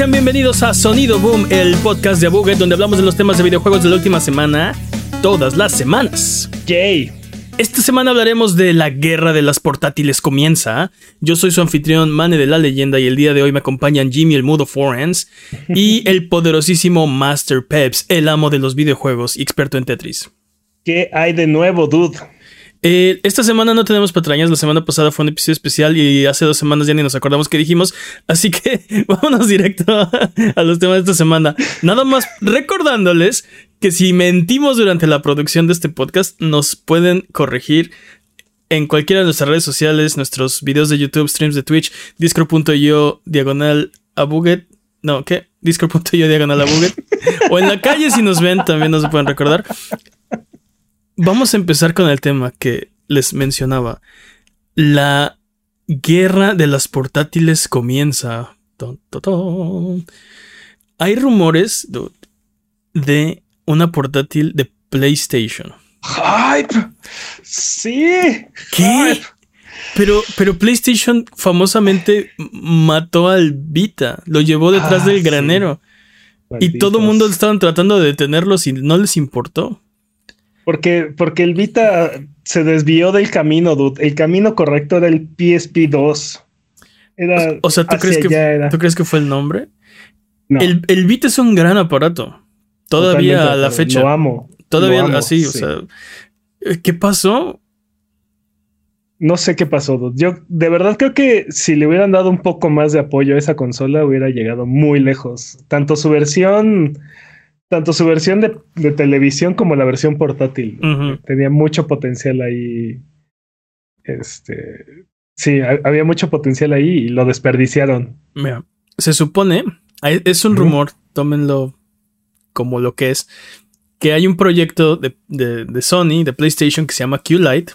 Sean bienvenidos a Sonido Boom, el podcast de Abuget, donde hablamos de los temas de videojuegos de la última semana, todas las semanas. Yay. Esta semana hablaremos de la guerra de las portátiles comienza. Yo soy su anfitrión, Mane de la Leyenda, y el día de hoy me acompañan Jimmy el Mudo Forens y el poderosísimo Master Peps, el amo de los videojuegos y experto en Tetris. ¿Qué hay de nuevo, dude? Eh, esta semana no tenemos patrañas, la semana pasada fue un episodio especial y hace dos semanas ya ni nos acordamos qué dijimos, así que vámonos directo a los temas de esta semana. Nada más recordándoles que si mentimos durante la producción de este podcast, nos pueden corregir en cualquiera de nuestras redes sociales, nuestros videos de YouTube, streams de Twitch, discord.io diagonal a. No, ¿qué? Discord.io diagonal a o en la calle si nos ven, también nos pueden recordar. Vamos a empezar con el tema que les mencionaba. La guerra de las portátiles comienza. Hay rumores de una portátil de PlayStation. ¡Hype! Sí. ¿Qué? Pero, pero PlayStation famosamente mató al Vita, lo llevó detrás del granero. Y todo el mundo estaban tratando de detenerlos y no les importó. Porque, porque el Vita se desvió del camino, dude. El camino correcto era el PSP 2. Era o, sea, ¿tú crees, que, ¿tú crees que fue el nombre? El, el Vita es un gran aparato. Todavía a la fecha. Lo amo. Todavía así, o sea. ¿Qué pasó? No sé qué pasó, dude. Yo de verdad creo que si le hubieran dado un poco más de apoyo a esa consola, hubiera llegado muy lejos. Tanto su versión tanto su versión de, televisión como la versión portátil. Tenía mucho potencial ahí. Este. Sí, había mucho potencial ahí y lo desperdiciaron. Mira, se supone, es un rumor, tómenlo como lo que es, que hay un proyecto de, de Sony, de PlayStation, que se llama Q-Lite,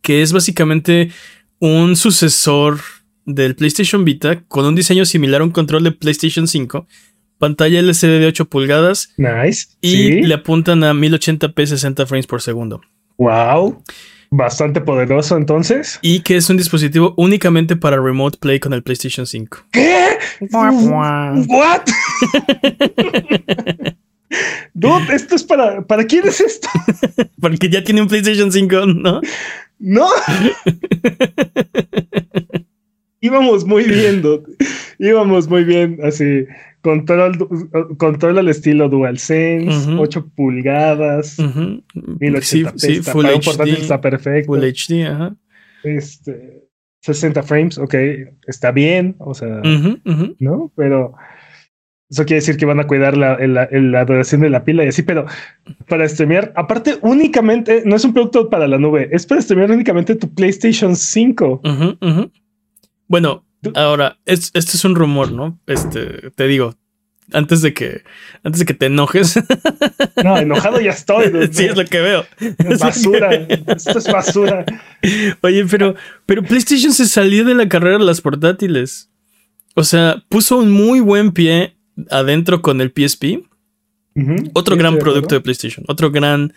que es básicamente un sucesor del PlayStation Vita con un diseño similar a un control de PlayStation 5 pantalla LCD de 8 pulgadas. Nice. Y le apuntan a 1080p 60 frames por segundo. Wow. Bastante poderoso entonces. Y que es un dispositivo únicamente para remote play con el PlayStation 5. ¿Qué? ¿What? Dude, esto es para. ¿Para quién es esto? Porque ya tiene un PlayStation 5, ¿no? No. Íbamos muy bien, dude. Íbamos muy bien, así. Control, control al estilo DualSense, 8 pulgadas, 1080p, Full HD, está perfecto. Full HD, ajá. Este, 60 frames, ok, está bien, o sea, ¿no? Pero eso quiere decir que van a cuidar la, la, duración de la pila y así, pero para streamear, aparte únicamente, no es un producto para la nube, es para streamear únicamente tu PlayStation 5. Bueno, Ahora, esto es un rumor, ¿no? Este, te digo, antes de que, antes de que te enojes. No, enojado ya estoy. Sí, es lo que veo. basura. Esto es basura. Oye, pero, pero PlayStation se salió de la carrera de las portátiles. O sea, puso un muy buen pie adentro con el PSP. Otro gran producto de PlayStation. Otro gran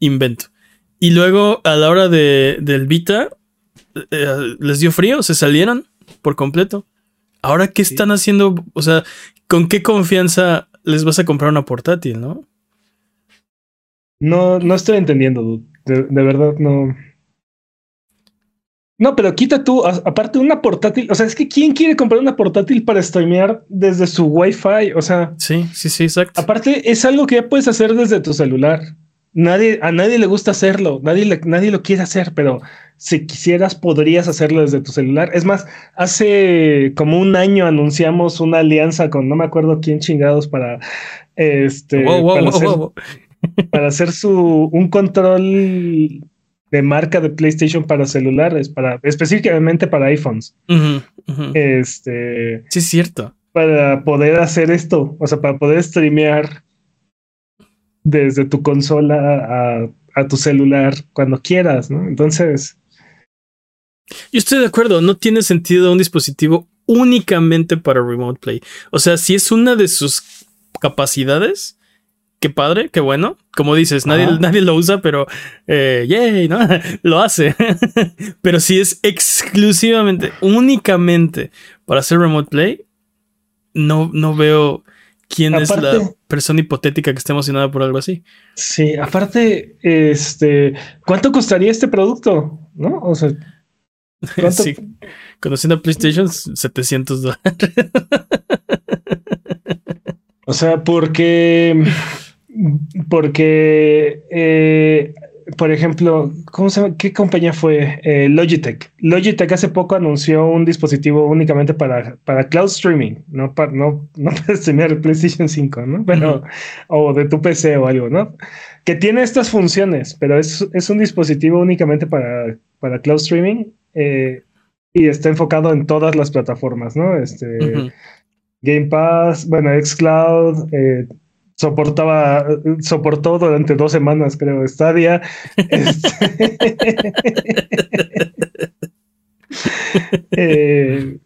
invento. Y luego, a la hora de, del Vita, eh, les dio frío, se salieron por completo. Ahora, ¿qué están haciendo? O sea, ¿con qué confianza les vas a comprar una portátil, no? No, no estoy entendiendo, de, verdad no. No, pero quita tú, aparte una portátil, o sea, es que ¿quién quiere comprar una portátil para streamear desde su Wi-Fi? O sea, sí, sí, sí, exacto. Aparte, es algo que ya puedes hacer desde tu celular. Nadie, a nadie le gusta hacerlo, nadie, nadie lo quiere hacer, pero si quisieras, podrías hacerlo desde tu celular. Es más, hace como un año anunciamos una alianza con no me acuerdo quién chingados para este para, hacer, su un control de marca de PlayStation para celulares, para específicamente para iPhones. Este sí es cierto. Para poder hacer esto, o sea, para poder streamear desde tu consola a, a tu celular cuando quieras, ¿no? Entonces, yo estoy de acuerdo, no tiene sentido un dispositivo únicamente para remote play. O sea, si es una de sus capacidades, qué padre, qué bueno. Como dices, nadie, nadie lo usa, pero eh, yay, ¿no? lo hace. pero si es exclusivamente, únicamente para hacer remote play, no, no veo quién es la persona hipotética que esté emocionada por algo así. Sí, aparte, este, ¿cuánto costaría este producto? ¿No? O sea, sí. Conociendo a PlayStation, 700 dólares. o sea, porque, porque eh, por ejemplo, ¿cómo se llama? ¿Qué compañía fue? Eh, Logitech. Logitech hace poco anunció un dispositivo únicamente para, para cloud streaming, no para, no, no para streamear PlayStation 5, ¿no? Pero, o de tu PC o algo, ¿no? Que tiene estas funciones, pero es, es un dispositivo únicamente para, para cloud streaming eh, y está enfocado en todas las plataformas, ¿no? Este, Game Pass, bueno, Xcloud, eh, soportaba, soportó durante dos semanas, creo, Stadia. Este, eh,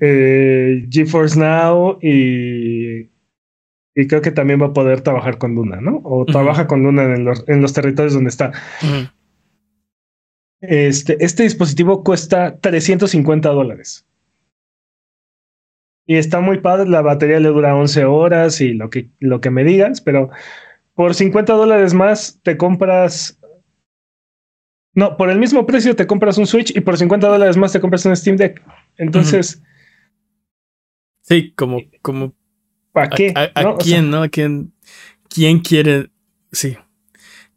eh, GeForce Now y, y creo que también va a poder trabajar con Luna, ¿no? O trabaja con Luna en los, en los territorios donde está. Este, este dispositivo cuesta 350 dólares. Y está muy padre, la batería le dura 11 horas y lo que, lo que me digas, pero por 50 dólares más te compras... No, por el mismo precio te compras un Switch y por 50 dólares más te compras un Steam Deck. Entonces... Sí, como... como ¿Para qué? ¿A, quién, no? ¿A quién, quién quiere... Sí.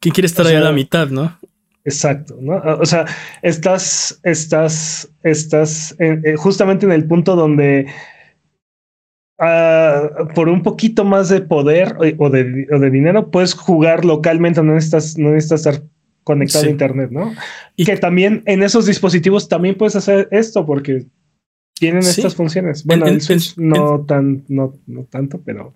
¿Quién quiere estar ahí a la mitad, no? Exacto, ¿no? O sea, estás, estás, estás justamente en el punto donde Ah, por un poquito más de poder o de, o de, dinero, puedes jugar localmente, no necesitas, no necesitas estar conectado a internet, ¿no? Y que también en esos dispositivos también puedes hacer esto porque tienen estas funciones. Bueno, en, Switch no tan, no, no tanto, pero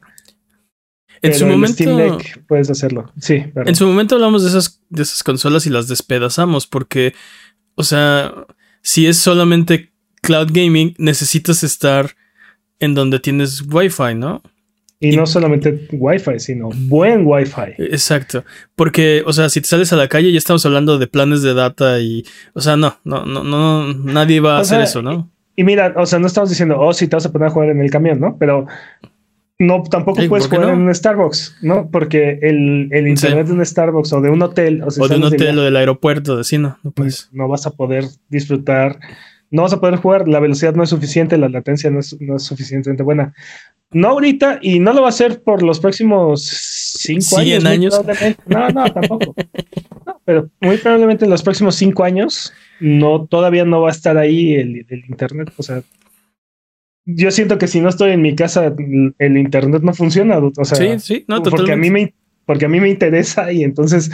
en su momento puedes hacerlo. Sí. En su momento hablamos de esas, de esas consolas y las despedazamos porque, o sea, si es solamente cloud gaming, necesitas estar en donde tienes Wi-Fi, ¿no? Y, no solamente Wi-Fi, sino buen Wi-Fi. Exacto. Porque, o sea, si te sales a la calle, ya estamos hablando de planes de data y, o sea, no, no, no, no, nadie va a hacer eso, ¿no? Y, mira, o sea, no estamos diciendo, oh, si te vas a poner a jugar en el camión, ¿no? Pero no, tampoco puedes jugar en un Starbucks, ¿no? Porque el, el internet de un Starbucks o de un hotel, o, de un hotel o del aeropuerto, de sí, no, no puedes. No vas a poder disfrutar no vas a poder jugar, la velocidad no es suficiente, la latencia no es, suficientemente buena. No ahorita y no lo va a hacer por los próximos cinco años. años. No, no, tampoco. pero muy probablemente en los próximos cinco años no, todavía no va a estar ahí el, internet. O sea, yo siento que si no estoy en mi casa, el internet no funciona. O sea, sí, sí, no, porque a mí me porque a mí me interesa y entonces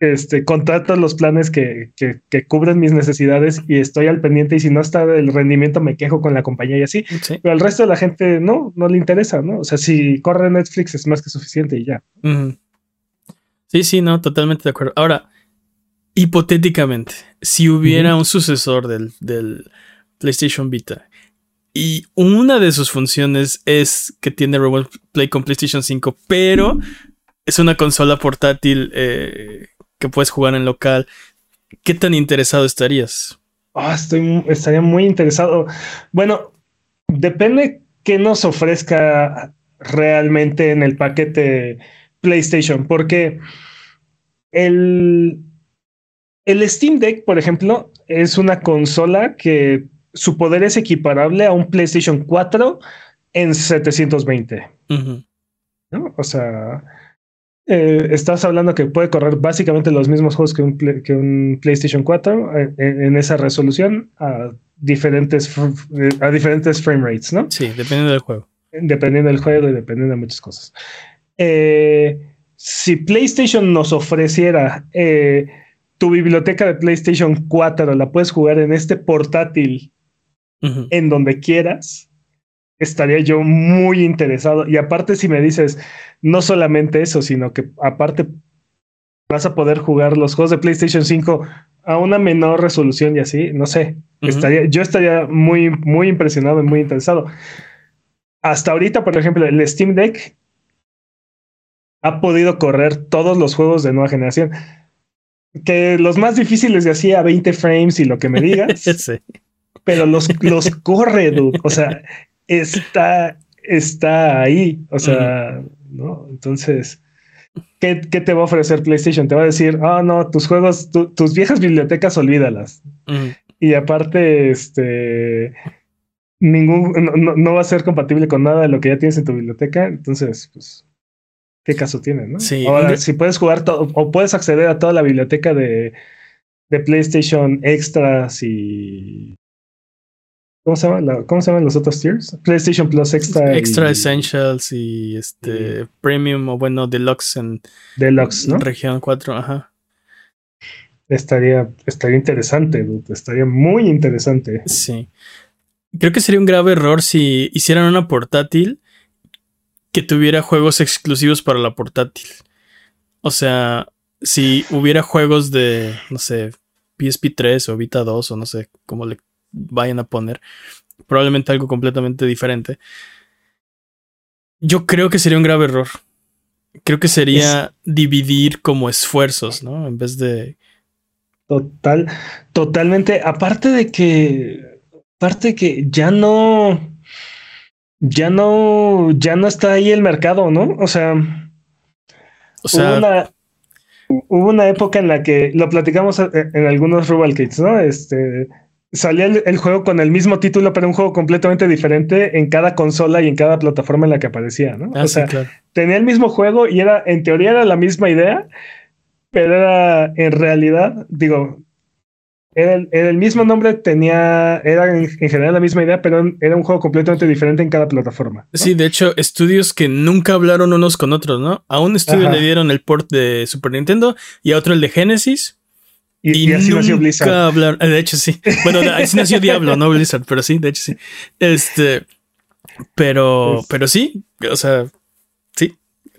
este, contrato los planes que, que, cubren mis necesidades y estoy al pendiente y si no está el rendimiento me quejo con la compañía y así. Pero al resto de la gente no, no le interesa, ¿no? O sea, si corre Netflix es más que suficiente y ya. Sí, sí, no, totalmente de acuerdo. Ahora, hipotéticamente, si hubiera un sucesor del, del PlayStation Vita y una de sus funciones es que tiene Remote Play con PlayStation 5, pero es una consola portátil eh, que puedes jugar en local, ¿qué tan interesado estarías? Ah, estoy, estaría muy interesado. Bueno, depende qué nos ofrezca realmente en el paquete PlayStation, porque el, el Steam Deck, por ejemplo, es una consola que su poder es equiparable a un PlayStation 4 en 720. ¿no? O sea, eh, estás hablando que puede correr básicamente los mismos juegos que un, que un PlayStation 4 eh, en, esa resolución a diferentes, eh, a diferentes frame rates, ¿no? Sí, dependiendo del juego. Dependiendo del juego y dependiendo de muchas cosas. si PlayStation nos ofreciera tu biblioteca de PlayStation 4, la puedes jugar en este portátil en donde quieras estaría yo muy interesado. Y aparte, si me dices, no solamente eso, sino que aparte vas a poder jugar los juegos de PlayStation 5 a una menor resolución y así, no sé, estaría, yo estaría muy, muy impresionado y muy interesado. Hasta ahorita, por ejemplo, el Steam Deck ha podido correr todos los juegos de nueva generación. Que los más difíciles de así a 20 frames y lo que me digas. Pero los, los corre, dude. O sea, está, está ahí. O sea, ¿no? Entonces, ¿qué, te va a ofrecer PlayStation? Te va a decir, ah, no, tus juegos, tus viejas bibliotecas, olvídalas. Y aparte, este, ningún, no, va a ser compatible con nada de lo que ya tienes en tu biblioteca. Entonces, pues, ¿qué caso tiene, no? Sí. Ahora, si puedes jugar todo, o puedes acceder a toda la biblioteca de, de PlayStation Extras y ¿Cómo se, llama ¿Cómo se llaman los otros tiers? PlayStation Plus Extra. Extra Essentials y este Premium o bueno, Deluxe en Deluxe, ¿no? Región 4, ajá. Estaría, estaría interesante, estaría muy interesante. Sí. Creo que sería un grave error si hicieran una portátil que tuviera juegos exclusivos para la portátil. O sea, si hubiera juegos de, no sé, PSP 3 o Vita 2 o no sé cómo le vayan a poner. Probablemente algo completamente diferente. Yo creo que sería un grave error. Creo que sería dividir como esfuerzos, ¿no? En vez de. Total, totalmente. Aparte de que. Aparte de que ya no. Ya no. Ya no está ahí el mercado, ¿no? O sea. O sea. Hubo una, hubo una época en la que lo platicamos en algunos Rubal Kits, ¿no? Este salía el, juego con el mismo título, pero un juego completamente diferente en cada consola y en cada plataforma en la que aparecía, ¿no? Ah, o sea, tenía el mismo juego y era, en teoría era la misma idea, pero era en realidad, digo, era el, mismo nombre, tenía, era en, general la misma idea, pero era un juego completamente diferente en cada plataforma. Sí, de hecho, estudios que nunca hablaron unos con otros, ¿no? A un estudio le dieron el port de Super Nintendo y a otro el de Genesis y, así nació Blizzard. Hablar, de hecho, sí. Bueno, así nació Diablo, no Blizzard, pero sí, de hecho, sí. Este, pero, pues pero sí, o sea, sí,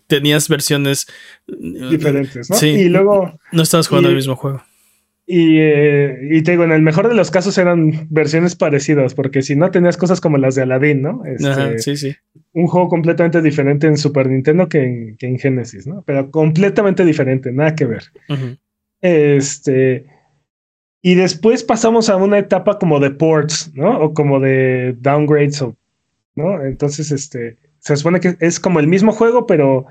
tenías versiones uh, diferentes, ¿no? Sí. Y luego. No estabas jugando el mismo juego. Y, eh, y, te digo, en el mejor de los casos eran versiones parecidas, porque si no tenías cosas como las de Aladdin, ¿no? Este, sí, sí. Un juego completamente diferente en Super Nintendo que en, que en Genesis, ¿no? Pero completamente diferente, nada que ver. Este. Y después pasamos a una etapa como de ports, ¿no? O como de downgrades, ¿no? Entonces, este, se supone que es como el mismo juego, pero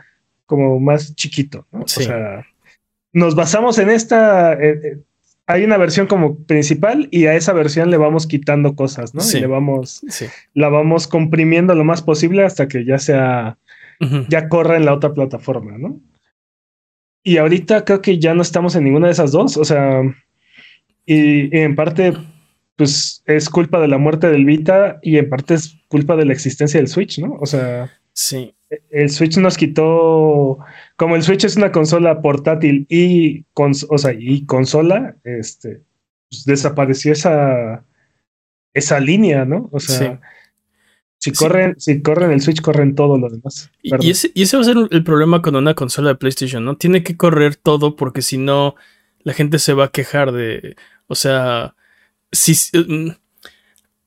como más chiquito, ¿no? O sea, nos basamos en esta. Eh, eh, hay una versión como principal y a esa versión le vamos quitando cosas, ¿no? Y le vamos, la vamos comprimiendo lo más posible hasta que ya sea, ya corra en la otra plataforma, ¿no? Y ahorita creo que ya no estamos en ninguna de esas dos. O sea, y, en parte, pues es culpa de la muerte del Vita y en parte es culpa de la existencia del Switch, ¿no? O sea, sí. El Switch nos quitó, como el Switch es una consola portátil y, o sea, y consola, este, pues desapareció esa, esa línea, ¿no? O sea, si corren, si corren el Switch, corren todo lo demás. Y ese, y ese, va a ser el problema con una consola de PlayStation, ¿no? Tiene que correr todo porque si no, la gente se va a quejar de. O sea, si. Mm,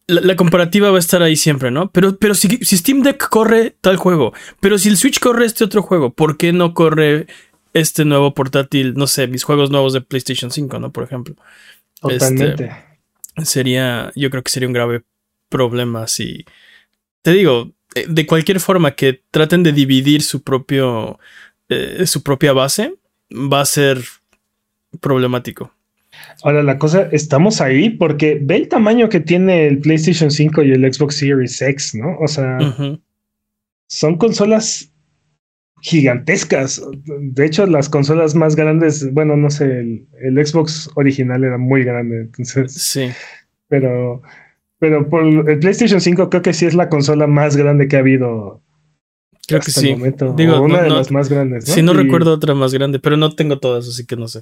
la, comparativa va a estar ahí siempre, ¿no? Pero, pero si, si, Steam Deck corre tal juego, pero si el Switch corre este otro juego, ¿por qué no corre este nuevo portátil? No sé, mis juegos nuevos de PlayStation 5, ¿no? Por ejemplo. Totalmente. Este, sería, yo creo que sería un grave problema si te digo, eh, de cualquier forma que traten de dividir su propio eh, su propia base, va a ser problemático. Ahora la cosa, estamos ahí porque ve el tamaño que tiene el PlayStation 5 y el Xbox Series X, ¿no? O sea, son consolas gigantescas. De hecho, las consolas más grandes, bueno, no sé, el, el Xbox original era muy grande, entonces. Sí. Pero pero por el PlayStation 5 creo que sí es la consola más grande que ha habido. Creo que sí. Digo, una de las más grandes. ¿no? Sí, no recuerdo otra más grande, pero no tengo todas, así que no sé.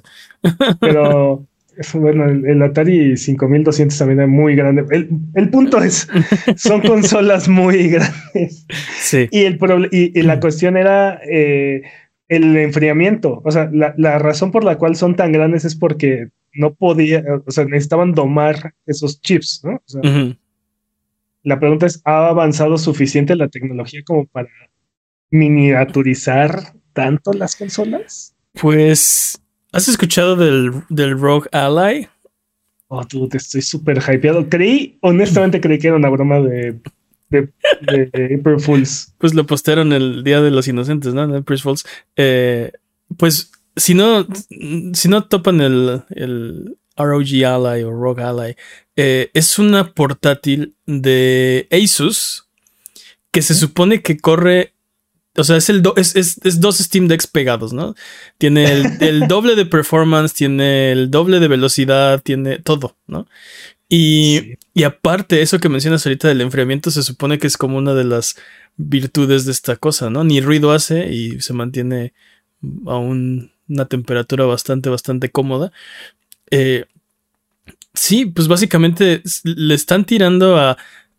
Pero bueno, el, Atari 5200 también es muy grande. El, punto es, son consolas muy grandes. Sí. Y, el y, la cuestión era eh, el enfriamiento. O sea, la, la razón por la cual son tan grandes es porque no podía, o sea, necesitaban domar esos chips, ¿no? La pregunta es, ¿ha avanzado suficiente la tecnología como para miniaturizar tanto las consolas? Pues, ¿has escuchado del, del Rogue Ally? Oh, tú, te estoy súper hypeado. Creí, honestamente creí que era una broma de de, de April Fools. Pues lo postearon el Día de los Inocentes, ¿no? En April Fools. Eh, pues si no, si no topan el, el ROG Ally o ROG Ally, eh, es una portátil de Asus que se supone que corre o sea, es, el es, es, dos Steam Decks pegados, ¿no? Tiene el, doble de performance, tiene el doble de velocidad, tiene todo, ¿no? Y, y, aparte, eso que mencionas ahorita del enfriamiento se supone que es como una de las virtudes de esta cosa, ¿no? Ni ruido hace y se mantiene a una temperatura bastante, bastante cómoda. Eh, sí, pues básicamente le están tirando a,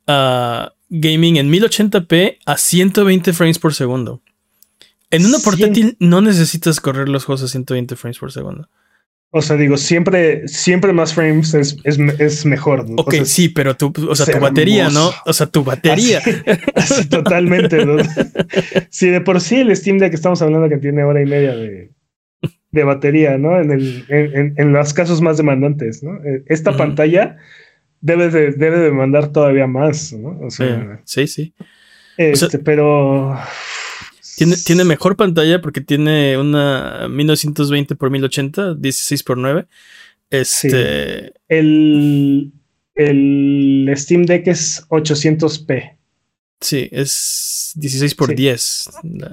a gaming en 1080p a 120 frames por segundo. En una portátil no necesitas correr los juegos a 120 frames por segundo. O sea, digo, siempre, siempre más frames es, es, mejor. Ok, sí, pero tu, o sea, tu batería, ¿no? O sea, tu batería. Así, totalmente. ¿no? sí, de por sí el Steam Deck estamos hablando que tiene hora y media de, de batería, ¿no? En, el, en, en, los casos más demandantes, ¿no? Eh, esta pantalla debe de, debe de mandar todavía más, ¿no? O sea, sí, sí. Este, pero. Tiene, tiene, mejor pantalla porque tiene una 1920 x 1080, 16 x 9. Este. El, el Steam Deck es 800p. Sí, es 16 x 10,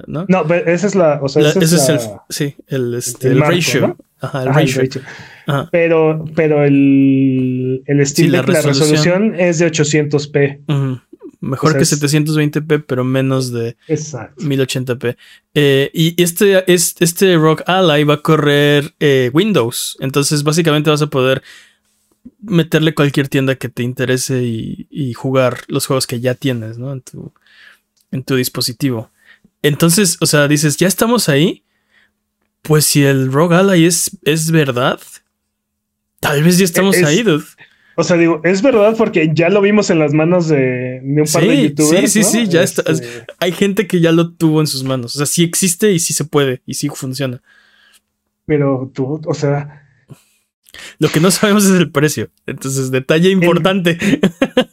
¿no? No, esa es la. O sea, ese es, el. Sí, el, este, el, ratio. Ajá, el ratio. Pero, pero el, el Steam Deck, la, resolución, es de 800p. Mejor que 720p, pero menos de 1080p. Eh, y este, este, este Rock Ally va a correr eh, Windows. Entonces, básicamente vas a poder meterle cualquier tienda que te interese y, jugar los juegos que ya tienes, ¿no? En tu, en tu dispositivo. Entonces, o sea, dices, ya estamos ahí. Pues si el Rogue Ally es, es verdad, tal vez ya estamos ahí, dude. O sea, digo, es verdad porque ya lo vimos en las manos de, un par de youtubers. Sí, sí, sí, ya está. Este hay gente que ya lo tuvo en sus manos. O sea, sí existe y sí se puede y sí funciona. Pero tú, o sea, lo que no sabemos es el precio. Entonces, detalle importante.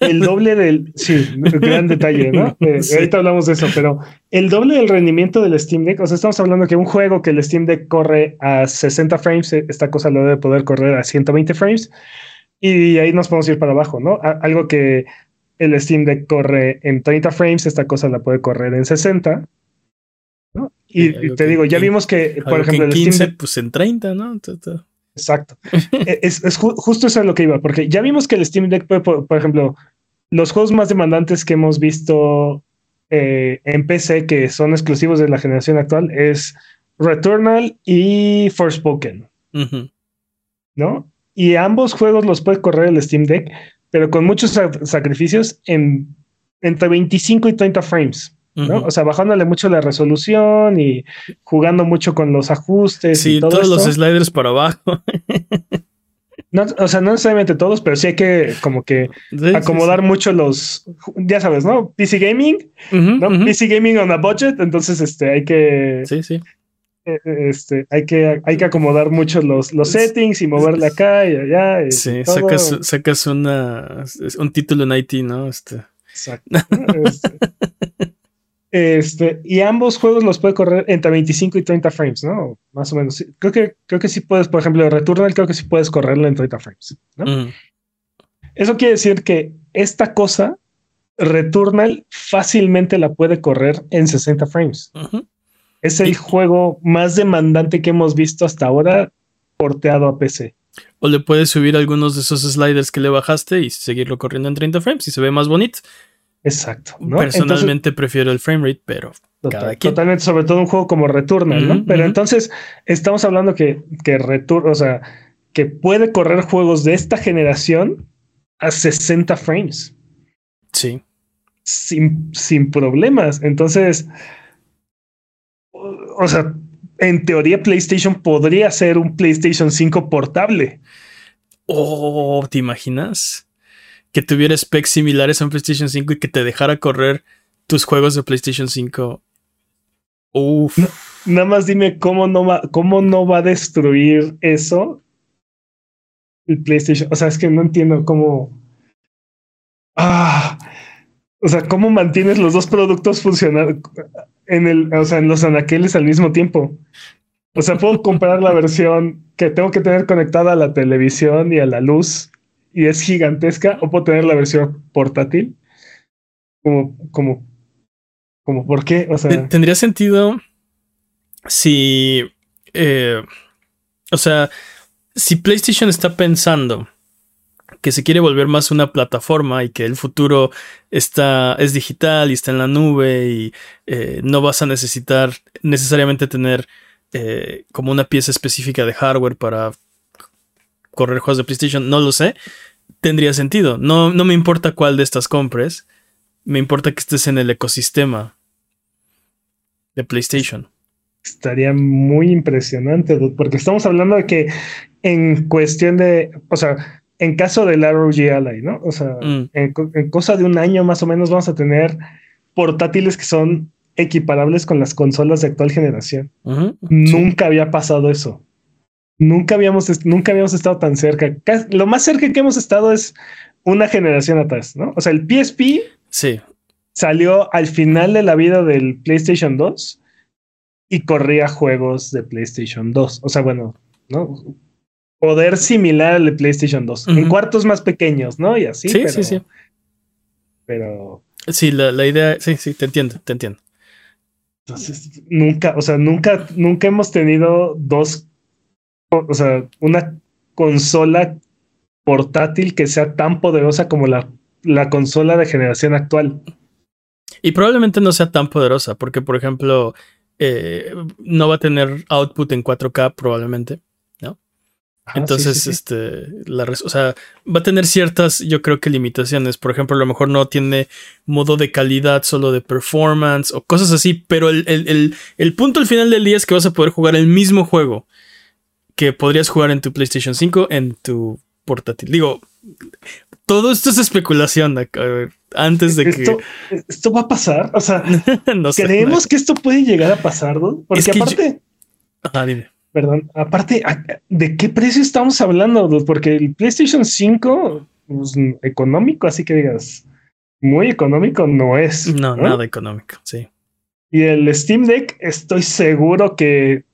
El, doble del. Sí, gran detalle, ¿no? Eh, ahorita hablamos de eso, pero el doble del rendimiento del Steam Deck. O sea, estamos hablando que un juego que el Steam Deck corre a 60 frames, eh, esta cosa lo debe poder correr a 120 frames. Y ahí nos podemos ir para abajo, ¿no? algo que el Steam Deck corre en 30 frames, esta cosa la puede correr en 60. ¿no? Y, te digo, ya vimos que, por ejemplo, en 15, pues en 30, ¿no? Exacto. E, es, justo eso es lo que iba, porque ya vimos que el Steam Deck puede, por, ejemplo, los juegos más demandantes que hemos visto eh, en PC que son exclusivos de la generación actual es Returnal y Forspoken. ¿No? Y ambos juegos los puede correr el Steam Deck, pero con muchos sacrificios en entre 25 y 30 frames. O sea, bajándole mucho la resolución y jugando mucho con los ajustes. Sí, y todos los sliders para abajo. o sea, no necesariamente todos, pero sí hay que como que acomodar mucho los, ya sabes, ¿no? PC Gaming, ¿no? PC Gaming on a budget, entonces este hay que... Sí, sí. Eh, este, hay que, hay que acomodar mucho los, los settings y moverle acá y allá. sí, sacas, sacas una, un título en IT, ¿no? Este. Exacto. Este, este, y ambos juegos los puede correr entre 25 y 30 frames, ¿no? Más o menos. Creo que, creo que sí puedes, por ejemplo, Returnal, creo que sí puedes correrlo en 30 frames, ¿no? Eso quiere decir que esta cosa, Returnal, fácilmente la puede correr en 60 frames. Es el juego más demandante que hemos visto hasta ahora porteado a PC. O le puedes subir algunos de esos sliders que le bajaste y seguirlo corriendo en 30 frames y se ve más bonito. Exacto. Personalmente prefiero el frame rate, pero Totalmente, sobre todo un juego como Returnal, ¿no? Pero entonces estamos hablando que, que Return, o sea, que puede correr juegos de esta generación a 60 frames. Sí. Sin, sin problemas. Entonces, o sea, en teoría PlayStation podría ser un PlayStation 5 portable. Oh, ¿te imaginas? Que tuviera specs similares a un PlayStation 5 y que te dejara correr tus juegos de PlayStation 5. Uf. nada más dime cómo no va, cómo no va a destruir eso el PlayStation. O sea, es que no entiendo cómo. Ah, O sea, ¿cómo mantienes los dos productos funcionando en el, o sea, en los anaqueles al mismo tiempo? O sea, puedo comprar la versión que tengo que tener conectada a la televisión y a la luz y es gigantesca, o puedo tener la versión portátil. Como, como, como, ¿por qué? O sea, tendría sentido si, eh, o sea, si PlayStation está pensando que se quiere volver más una plataforma y que el futuro está, es digital y está en la nube y eh, no vas a necesitar necesariamente tener eh, como una pieza específica de hardware para correr juegos de PlayStation, no lo sé, tendría sentido. No, no me importa cuál de estas compres, me importa que estés en el ecosistema de PlayStation. Estaría muy impresionante, porque estamos hablando de que en cuestión de, o sea, en caso del ROG Ally, ¿no? O sea, mm. en, cosa de un año más o menos vamos a tener portátiles que son equiparables con las consolas de actual generación. Nunca había pasado eso. Nunca habíamos, nunca habíamos estado tan cerca. Lo más cerca que hemos estado es una generación atrás, ¿no? O sea, el PSP sí. salió al final de la vida del PlayStation 2 y corría juegos de PlayStation 2. O sea, bueno, ¿no? poder similar al de PlayStation 2, en cuartos más pequeños, ¿no? Y así. Sí, pero, sí, sí. Pero. Sí, la, idea, sí, sí, te entiendo, te entiendo. Entonces, nunca, o sea, nunca, nunca hemos tenido dos, o sea, una consola portátil que sea tan poderosa como la, la consola de generación actual. Y probablemente no sea tan poderosa, porque, por ejemplo, eh, no va a tener output en 4K, probablemente. Entonces, este, la, o sea, va a tener ciertas, yo creo que limitaciones. Por ejemplo, a lo mejor no tiene modo de calidad solo de performance o cosas así, pero el, el, el, punto al final del día es que vas a poder jugar el mismo juego que podrías jugar en tu PlayStation 5 en tu portátil. Digo, todo esto es especulación antes de que. Esto va a pasar. O sea, creemos que esto puede llegar a pasar, ¿no? Porque aparte. dime Perdón, aparte, ¿de qué precio estamos hablando? Porque el PlayStation 5, pues, económico, así que digas, muy económico no es. No, nada económico, sí. Y el Steam Deck, estoy seguro que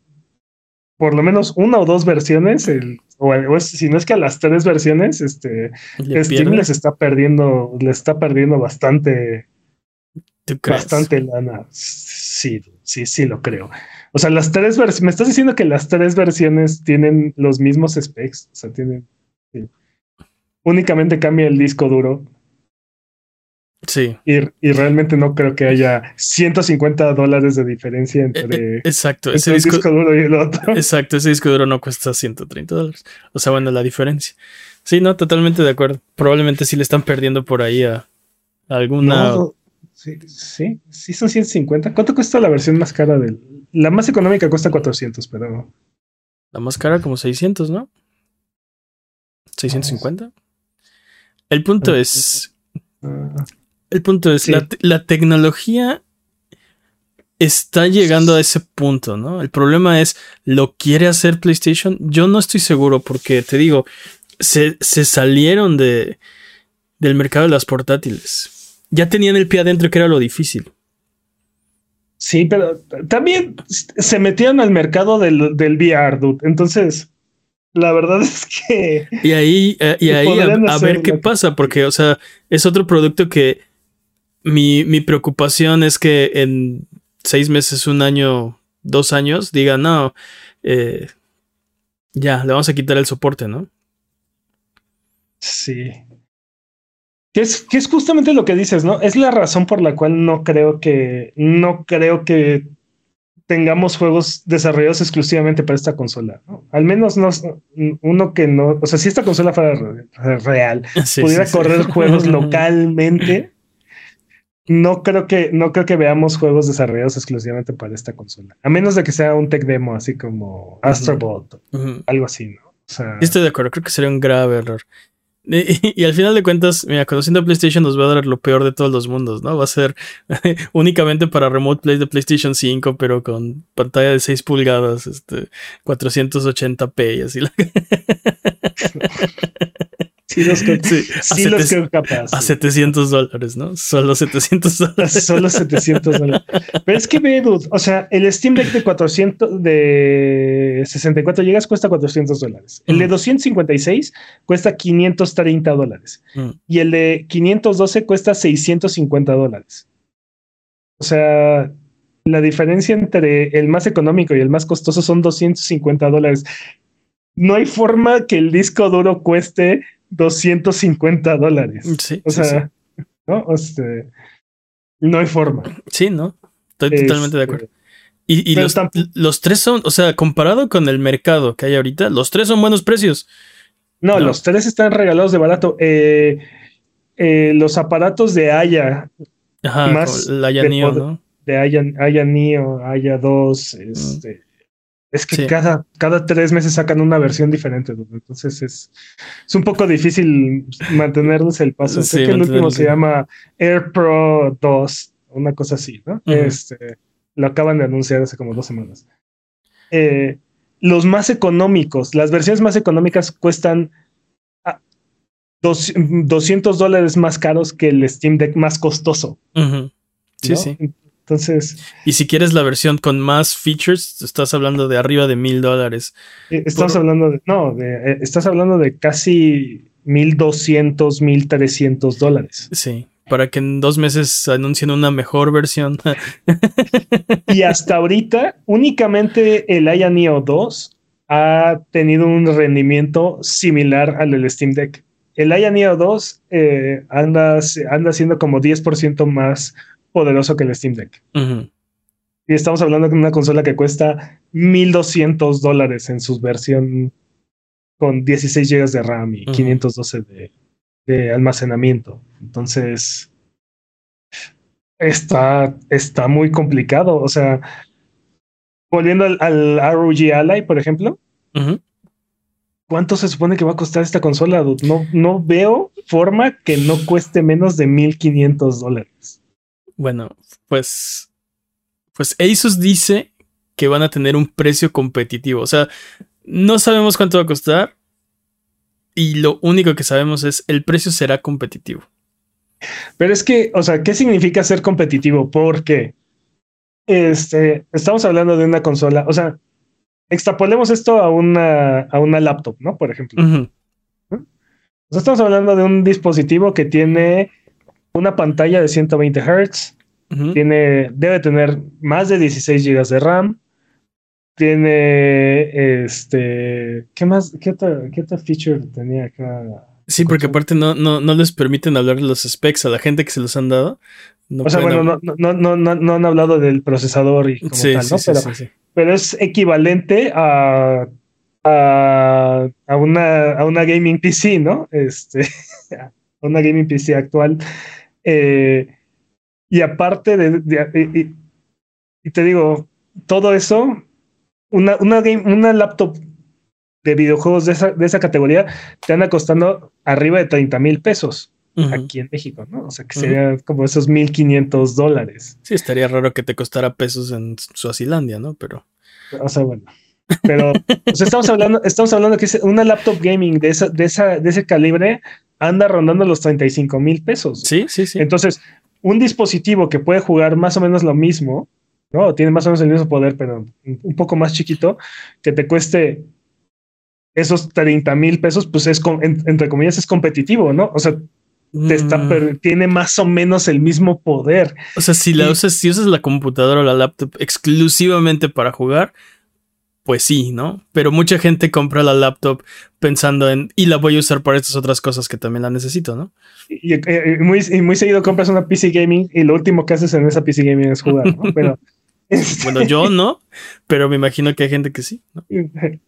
por lo menos una o dos versiones, el, o, si no es que a las tres versiones, este Steam les está perdiendo, le está perdiendo bastante, bastante lana. Sí, sí, sí lo creo. O sea, las tres versiones, me estás diciendo que las tres versiones tienen los mismos specs, o sea, tienen... Únicamente cambia el disco duro. Sí. Y, realmente no creo que haya 150 dólares de diferencia entre, eh, eh, exacto, ese disco, duro y el otro. Exacto, ese disco duro no cuesta 130 dólares. O sea, bueno, la diferencia. Sí, no, totalmente de acuerdo. Probablemente sí le están perdiendo por ahí a, alguna... sí, sí, sí son 150. ¿Cuánto cuesta la versión más cara del, la más económica cuesta 400, pero. La más cara como 600, ¿no? 650. El punto es. El punto es, la, la, tecnología está llegando a ese punto, ¿no? El problema es, ¿lo quiere hacer PlayStation? Yo no estoy seguro porque, te digo, se, se salieron de, del mercado de las portátiles. Ya tenían el pie adentro que era lo difícil. Sí, pero también se metieron al mercado del, del VR, dude. Entonces, la verdad es que. Y ahí, eh, y ahí a, ver qué pasa, porque, o sea, es otro producto que mi, mi, preocupación es que en seis meses, un año, dos años, digan, no, eh, ya, le vamos a quitar el soporte, ¿no? Sí. Que es, que es justamente lo que dices, ¿no? Es la razón por la cual no creo que, no creo que tengamos juegos desarrollados exclusivamente para esta consola. ¿no? Al menos no, uno que no, o sea, si esta consola fuera real, pudiera correr juegos localmente. No creo que, no creo que veamos juegos desarrollados exclusivamente para esta consola. A menos de que sea un tech demo, así como Astrobot, algo así, ¿no? O sea, Estoy de acuerdo, creo que sería un grave error. Y, al final de cuentas, mira, conociendo PlayStation nos va a dar lo peor de todos los mundos, ¿no? Va a ser únicamente para Remote Play de PlayStation 5, pero con pantalla de 6 pulgadas, este, 480p y así. sí los, creo- Sí, sí a, los 700 creo capaz. a 700 dólares, ¿no? Solo 700 dólares. Solo 700 dólares. Pero es que ve, dude, o sea, el Steam Deck de 400, de 64 gigas cuesta 400 dólares. El de Mm. 256 cuesta 530 dólares. Mm, Y el de 512 cuesta 650 dólares. O sea, la diferencia entre el más económico y el más costoso son 250 dólares. No hay forma que el disco duro cueste 250 dólares. Sí, O sí, sea, ¿no? Este, no hay forma. sí, ¿no? Estoy totalmente de acuerdo. Y, los, tres son, o sea, comparado con el mercado que hay ahorita, los tres son buenos precios. No, No. los tres están regalados de barato. Eh, eh, los aparatos de Aya, Ajá, Más la de poder- ¿no? de Aya, Aya Neo, Aya 2, este, es que Sí. cada, cada tres meses sacan una versión diferente. dude. Entonces es, es un poco difícil mantenerles el paso. Sí, Creo que el último se llama Air Pro 2, una cosa así, ¿no? Este, lo acaban de anunciar hace como dos semanas. Eh, los más económicos, las versiones más económicas cuestan ah, dos- 200 dólares más caros que el Steam Deck más costoso. Sí, ¿no? sí. Entonces, Y si quieres la versión con más features, estás hablando de arriba de mil dólares. eh, Por- hablando de, no, de, eh, estás hablando de casi 1200, 1300 dólares. Sí. Para que en dos meses anuncien una mejor versión. Y hasta ahorita, únicamente el Aya Neo 2 ha tenido un rendimiento similar al del Steam Deck. El Aya Neo 2 eh, anda, anda siendo como 10% más poderoso que el Steam Deck. Y estamos hablando de una consola que cuesta 1200 dólares en su versión con 16 GB de RAM y Ujú. 512 de, de almacenamiento. Entonces, está, está muy complicado. O sea, volviendo al, al ROG Ally, por ejemplo. ¿cuánto se supone que va a costar esta consola? dude? No, no veo forma que no cueste menos de 1500 dólares. Bueno, pues. Pues Asus dice que van a tener un precio competitivo. O sea, no sabemos cuánto va a costar. Y lo único que sabemos es el precio será competitivo. Pero es que, o sea, ¿qué significa ser competitivo? Porque este, estamos hablando de una consola, o sea, extrapolemos esto a una, a una laptop, ¿no? Por ejemplo. Ujú. O sea, estamos hablando de un dispositivo que tiene una pantalla de 120 Hz, tiene, debe tener más de 16 GB de RAM, tiene este, ¿qué más? ¿Qué otra, qué otra feature tenía acá? Sí, porque aparte no, no, no les permiten hablar de los specs a la gente que se los han dado. No O sea, bueno, no, no, no, no, no han hablado del procesador y como Sí, tal, ¿no? sí, pero, sí, sí. pero es equivalente a, a, a una, a una gaming PC, ¿no? Este, a una gaming PC actual. Eh, y aparte de, de- y, y- y te digo, todo eso, una, una, game, una laptop de videojuegos de esa, de esa categoría te anda costando arriba de 30 mil pesos aquí en México, ¿no? O sea, que sería como esos 1500 dólares. Sí, estaría raro que te costara pesos en Suazilandia, ¿no? Pero. O sea, bueno. Pero estamos hablando, estamos hablando que es una laptop gaming de esa, de esa, de ese calibre anda rondando los 35 mil pesos. Sí, sí, sí. Entonces, un dispositivo que puede jugar más o menos lo mismo, ¿no? Tiene más o menos el mismo poder, pero un poco más chiquito, que te cueste esos 30 mil pesos, pues es, entre comillas, es competitivo, ¿no? O sea, te está, Mm, tiene más o menos el mismo poder. O sea, si la usas, si usas la computadora o la laptop exclusivamente para jugar, pues sí, ¿no? Pero mucha gente compra la laptop pensando en y la voy a usar para estas otras cosas que también la necesito, ¿no? Y, y- y muy, y muy seguido compras una PC gaming y lo último que haces en esa PC gaming es jugar, ¿no? Pero este, Bueno, yo no, pero me imagino que hay gente que sí, ¿no?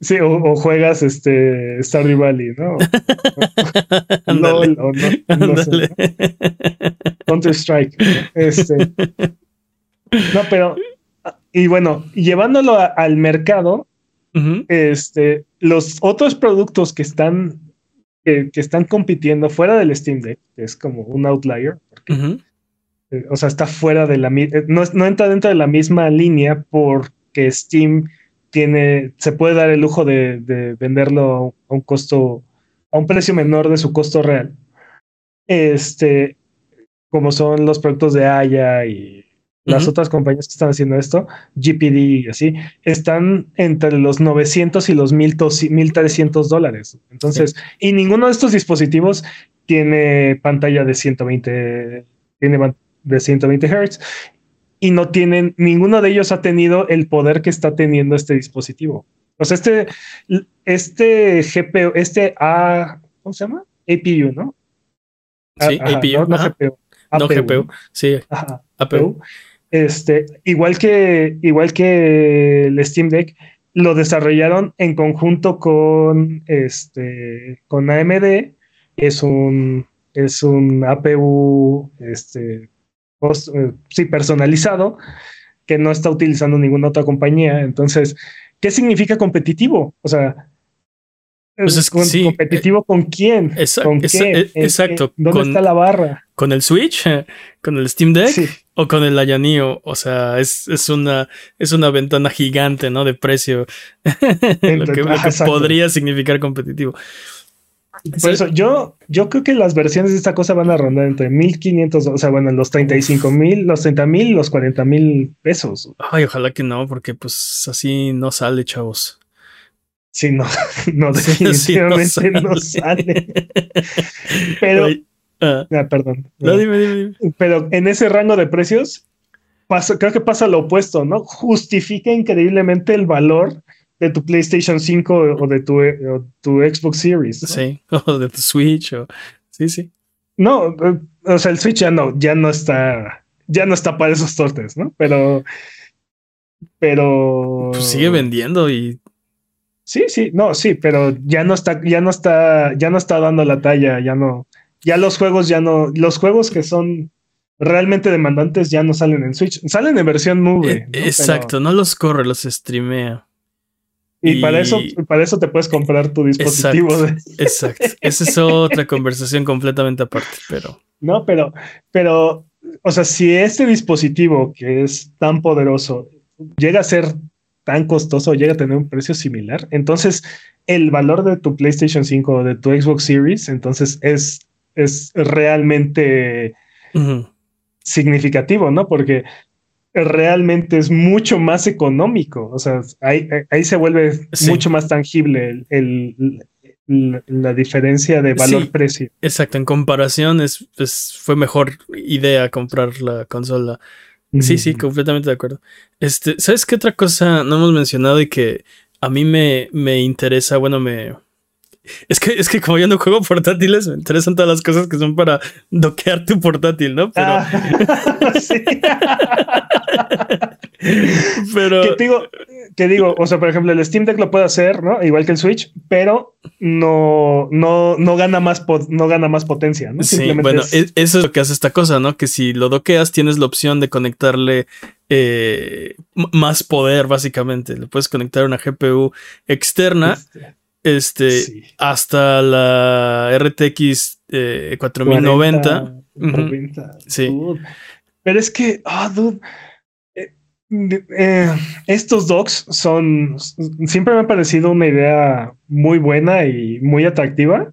sí, o, o juegas este Stardew Valley, ¿no? LOL, o no, no sé, ándale. Counter Strike. Este. No, pero y bueno, llevándolo a- al mercado, este, los otros productos que están que, que están compitiendo fuera del Steam Deck, que es como un outlier, porque. Eh, o sea, está fuera de la eh, no, no entra dentro de la misma línea porque Steam tiene, se puede dar el lujo de, de venderlo a un costo a un precio menor de su costo real. Este, como son los productos de Aya y las otras compañías que están haciendo esto, GPD y así, están entre los 900 y los 1300 dólares. Entonces, y ninguno de estos dispositivos tiene pantalla de 120, tiene de 120 Hz y no tienen, ninguno de ellos ha tenido el poder que está teniendo este dispositivo. O sea, este, este GPU, este A, ¿cómo se llama? APU, ¿no? Sí, APU. No, GPU. no GPU, sí. APU. Este, igual que, igual que el Steam Deck, lo desarrollaron en conjunto con, este, con AMD. Es un, es un APU, este, eh, sí, personalizado, que no está utilizando ninguna otra compañía. Entonces, ¿qué significa competitivo? O sea, pues es, competitivo con quién? ¿Con qué? exacto. ¿Dónde está la barra? ¿Con el Switch? ¿Con el Steam Deck? ¿O con el Ayanio? O sea, es, es, una, es una ventana gigante, ¿no? De precio. lo que, podría significar competitivo. Por eso, yo, yo creo que las versiones de esta cosa van a rondar entre 1500, o sea, bueno, los 35 mil, los 30 mil, los 40 mil pesos. Ay, ojalá que no, porque pues así no sale, chavos. Sí, no, no, definitivamente no, sale. Pero, ah. ah, perdón. No, dime, dime, Pero en ese rango de precios, pasa, creo que pasa lo opuesto, ¿no? Justifica increíblemente el valor de tu PlayStation 5 o de tu, tu Xbox Series. Sí, o de tu Switch. O... Sí, sí. No, o sea, el Switch ya no, ya no está, ya no está para esos tortes, ¿no? Pero, pero. Pues sigue vendiendo y Sí, sí, no, sí, pero ya no está, ya no está, ya no está dando la talla, ya no, ya los juegos ya no, los juegos que son realmente demandantes ya no salen en Switch, salen en versión nube. E, exacto, no los corre, los streamea. Y, para eso, para eso te puedes comprar tu dispositivo. Exacto, Esa es otra conversación completamente aparte, pero. No, pero, pero, o sea, si este dispositivo que es tan poderoso llega a ser tan costoso llega a tener un precio similar, entonces el valor de tu PlayStation 5 o de tu Xbox Series, entonces es, es realmente significativo, ¿no? Porque realmente es mucho más económico, o sea, ahí, ahí se vuelve mucho más tangible el, la diferencia de valor-precio. exacto, en comparación es, fue mejor idea comprar la consola Sí, sí, completamente de acuerdo. Este, ¿sabes qué otra cosa no hemos mencionado y que a mí me, me interesa? Bueno, me. Es que, es que como yo no juego portátiles, me interesan todas las cosas que son para doquear tu portátil, ¿no? Pero. Ah, sí. pero. Que digo, que digo, o sea, por ejemplo, el Steam Deck lo puede hacer, ¿no? Igual que el Switch, pero no, no, no gana más, no gana más potencia, ¿no? Sí, bueno, e, eso es lo que hace esta cosa, ¿no? Que si lo doqueas, tienes la opción de conectarle eh, más poder, básicamente. Le puedes conectar una GPU externa. Este, hasta la RTX 4090. Eh, sí. Pero es que, ah, dude, eh, estos docs son, siempre me ha parecido una idea muy buena y muy atractiva,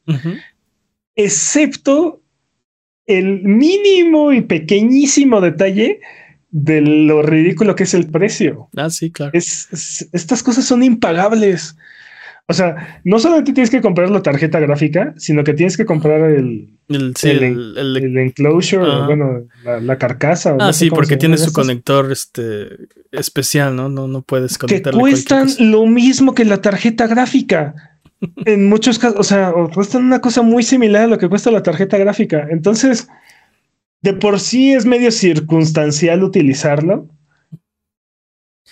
excepto el mínimo y pequeñísimo detalle de lo ridículo que es el precio. Ah, sí, claro. estas cosas son impagables. O sea, no solamente tienes que comprar la tarjeta gráfica, sino que tienes que comprar el, el, el, enclosure, bueno, la, carcasa. Ah, sí, porque tiene su conector este, especial, ¿no? No, no puedes conectar. Que cuestan lo mismo que la tarjeta gráfica. en muchos casos, o sea, cuestan una cosa muy similar a lo que cuesta la tarjeta gráfica. Entonces, de por sí es medio circunstancial utilizarlo.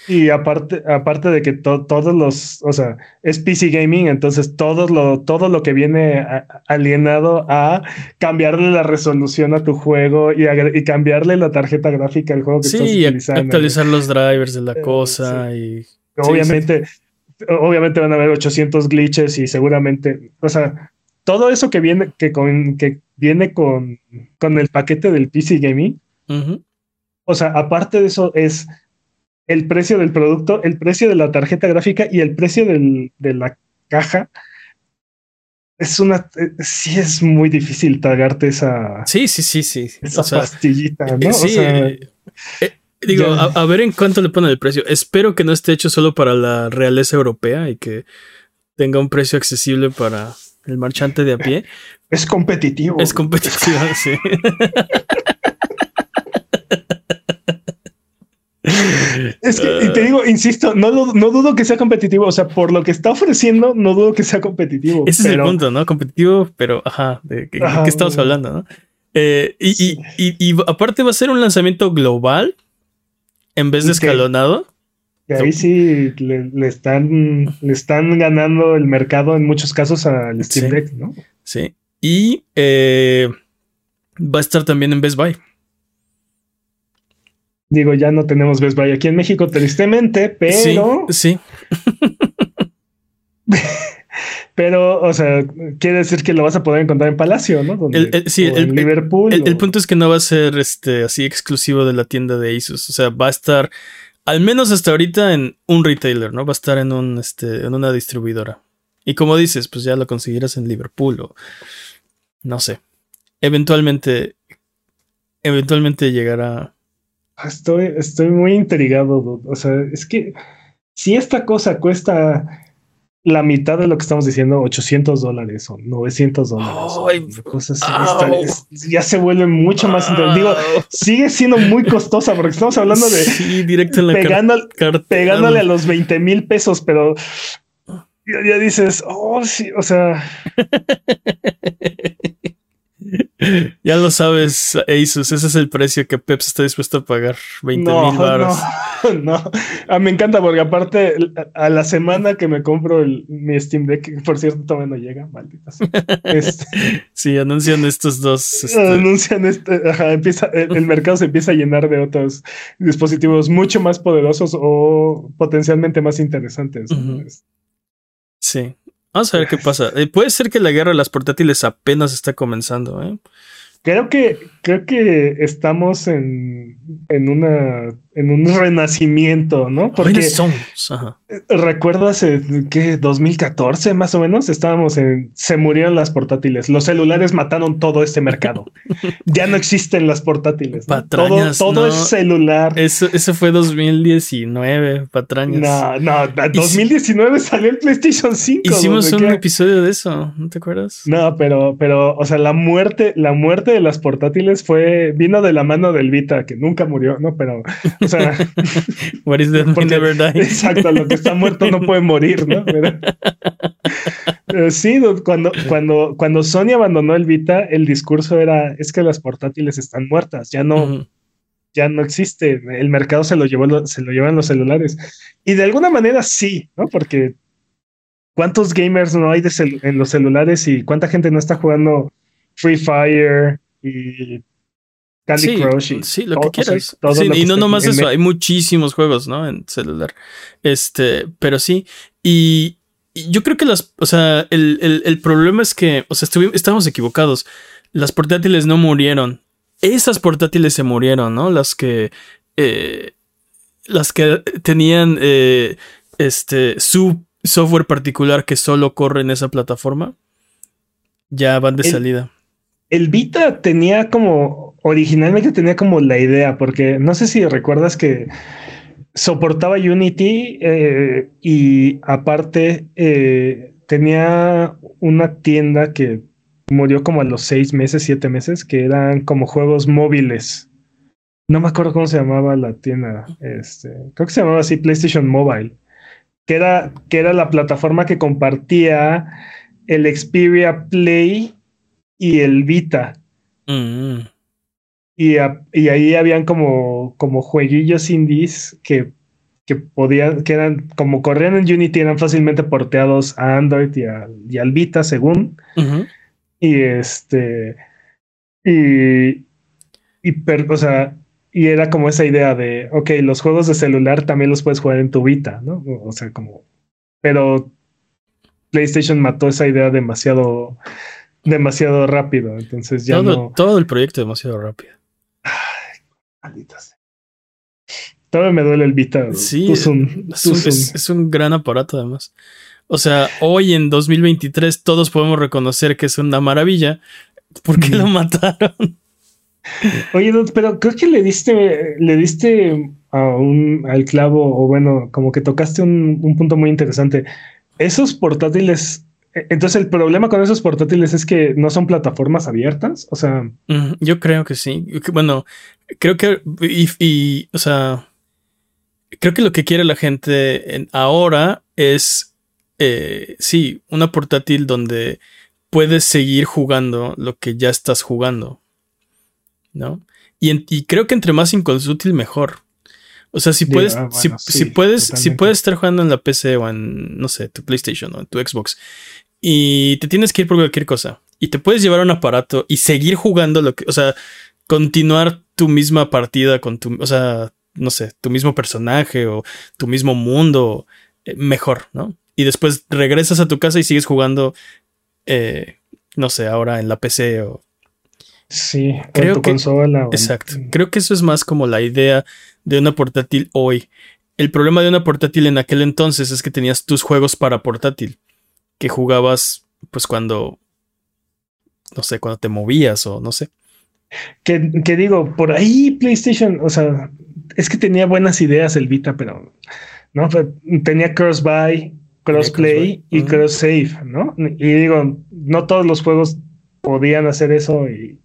Y aparte, aparte de que todos los, o sea, es PC gaming, entonces todo lo, todo lo que viene alienado a cambiarle la resolución a tu juego y, y cambiarle la tarjeta gráfica al juego que estás utilizando. actualizar los drivers de la eh, cosa y obviamente, obviamente van a haber 800 glitches y seguramente, o sea, todo eso que viene, que con, que viene con, con el paquete del PC gaming, o sea, aparte de eso es el precio del producto, el precio de la tarjeta gráfica y el precio de la caja. es una, eh, sí es muy difícil tragarte esa. Sí, sí, sí, sí. Esa pastillita, ¿no? Eh, sí, eh, digo, a, ver en cuánto le ponen el precio. Espero que no esté hecho solo para la realeza europea y que tenga un precio accesible para el marchante de a pie. Es competitivo. Es competitivo, sí. Es que, y te digo, insisto, no, no dudo que sea competitivo. O sea, por lo que está ofreciendo, no dudo que sea competitivo. Ese es el punto, ¿no? Competitivo, pero ajá, ¿de qué, estamos hablando, no? Eh, y, y, aparte va a ser un lanzamiento global en vez de escalonado. Y ahí sí le, están, le están ganando el mercado en muchos casos al Steam Deck, ¿no? Sí. Y eh, va a estar también en Best Buy. Digo, ya no tenemos Best Buy aquí en México, tristemente, pero. Sí. pero, o sea, quiere decir que lo vas a poder encontrar en Palacio, ¿no? sí, el, en Liverpool. El, punto es que no va a ser este así exclusivo de la tienda de Asus. O sea, va a estar, al menos hasta ahorita, en un retailer, ¿no? Va a estar en un este, en una distribuidora. Y como dices, pues ya lo conseguirás en Liverpool o no sé. Eventualmente. Eventualmente llegará Estoy, estoy muy intrigado, O sea, es que si esta cosa cuesta la mitad de lo que estamos diciendo, 800 dólares o 900 dólares. cosas ya se vuelve mucho más interesante. Digo, sigue siendo muy costosa porque estamos hablando de sí, directo en la pegándole a los 20 mil pesos, pero ya, ya, dices, oh, sí, o sea. Ya lo sabes, Asus, ese es el precio que Peps está dispuesto a pagar, 20 mil baros. No, no. Ah, me encanta porque aparte a la semana que me compro mi Steam Deck, por cierto todavía no llega, maldita este, sí, anuncian estos dos. Este, anuncian este, empieza, el, mercado se empieza a llenar de otros dispositivos mucho más poderosos o potencialmente más interesantes. Sí. Vamos a ver qué pasa. Eh, puede ser que la guerra de las portátiles apenas está comenzando, ¿eh? Creo que, creo que estamos en, en, una, en un renacimiento, ¿no? Porque somos. recuerdas que 2014 más o menos estábamos en se murieron las portátiles. Los celulares mataron todo este mercado. ya no existen las portátiles. Patrañas, todo, es celular. Eso, eso fue 2019, patrañas. No, no, 2019 salió el PlayStation 5. Hicimos un episodio de eso, ¿no te acuerdas? No, pero, pero, o sea, la muerte, la muerte de las portátiles fue, vino de la mano del Vita, que nunca murió, ¿no? Pero, o sea. What is that never die? Exacto, lo que está muerto no puede morir, ¿no? Pero, sí, cuando, cuando, cuando Sony abandonó el Vita, el discurso era: es que las portátiles están muertas, ya no. Ya no existe, el mercado se lo llevó, se lo llevan los celulares. Y de alguna manera sí, ¿no? Porque ¿cuántos gamers no hay en los celulares y cuánta gente no está jugando Free Fire, y Candy Crush. sí, lo que quieras. y no nomás eso, hay muchísimos juegos, ¿no? En celular. Este, pero sí. Y, yo creo que las, o sea, el, problema es que, o sea, estamos equivocados. Las portátiles no murieron. Esas portátiles se murieron, ¿no? Las que, eh, las que tenían, eh, este, su software particular que solo corre en esa plataforma, ya van de salida el Vita tenía como, originalmente tenía como la idea, porque no sé si recuerdas que soportaba Unity eh, y aparte eh, tenía una tienda que murió como a los seis meses, siete meses, que eran como juegos móviles. No me acuerdo cómo se llamaba la tienda. Este, creo que se llamaba así PlayStation Mobile. Que era, que era la plataforma que compartía el Xperia Play y el Vita. Mm. Y, y, ahí habían como, como jueguillos indies que, que podían, que eran como corrían en Unity, eran fácilmente porteados a Android y, al Vita, según. Y este. Y. Y, o sea, y era como esa idea de, ok, los juegos de celular también los puedes jugar en tu Vita, ¿no? O sea, como. Pero PlayStation mató esa idea demasiado demasiado rápido. Entonces ya todo, no. Todo el proyecto demasiado rápido. Ay. Todavía me duele el Vita. Sí, es, un, es, un, gran aparato además. O sea, hoy en 2023 todos podemos reconocer que es una maravilla. ¿Por qué lo mataron? Oye, pero creo que le diste, le diste a un, al clavo, o bueno, como que tocaste un, un punto muy interesante. Esos portátiles entonces el problema con esos portátiles es que no son plataformas abiertas, o sea... Yo creo que sí. Bueno, creo que... Y, o sea, creo que lo que quiere la gente ahora es, eh, sí, una portátil donde puedes seguir jugando lo que ya estás jugando, ¿no? Y, creo que entre más útil mejor. O sea, si puedes, ah, si, puedes, si puedes estar jugando en la PC o en, no sé, tu PlayStation o en tu Xbox y te tienes que ir por cualquier cosa y te puedes llevar un aparato y seguir jugando lo que, o sea, continuar tu misma partida con tu, o sea, no sé, tu mismo personaje o tu mismo mundo, eh, mejor, ¿no? Y después regresas a tu casa y sigues jugando, eh, no sé, ahora en la PC o... Sí, creo que, consola. Exacto. Creo que eso es más como la idea de una portátil hoy. El problema de una portátil en aquel entonces es que tenías tus juegos para portátil que jugabas, pues cuando, no sé, cuando te movías o no sé. Que, digo, por ahí PlayStation, o sea, es que tenía buenas ideas el Vita, pero no, tenía cross buy, crossplay y cross save, ¿no? Y digo, no todos los juegos podían hacer eso y,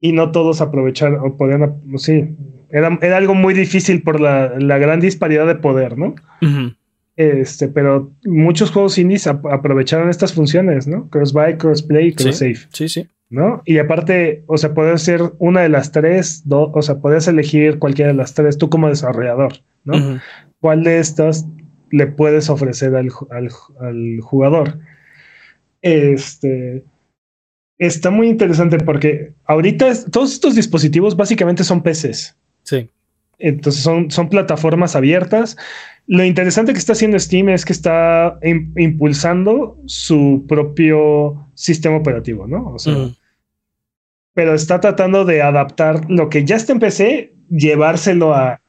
y no todos aprovechar o podían, sí, era, era algo muy difícil por la, la gran disparidad de poder, ¿no? Este, pero muchos juegos indies aprovecharon estas funciones, ¿no? Cross-buy, cross-play, cross-save. Sí, sí, ¿No? Y aparte, o sea, puede ser una de las tres, o sea, puedes elegir cualquiera de las tres, tú como desarrollador, ¿no? ¿Cuál de estas le puedes ofrecer al, jugador? Este. Está muy interesante porque ahorita todos estos dispositivos básicamente son PCs. Sí. Entonces son, son plataformas abiertas lo interesante que está haciendo Steam es que está impulsando su propio sistema operativo, ¿no? O sea, pero está tratando de adaptar lo que ya está en PC, llevárselo a,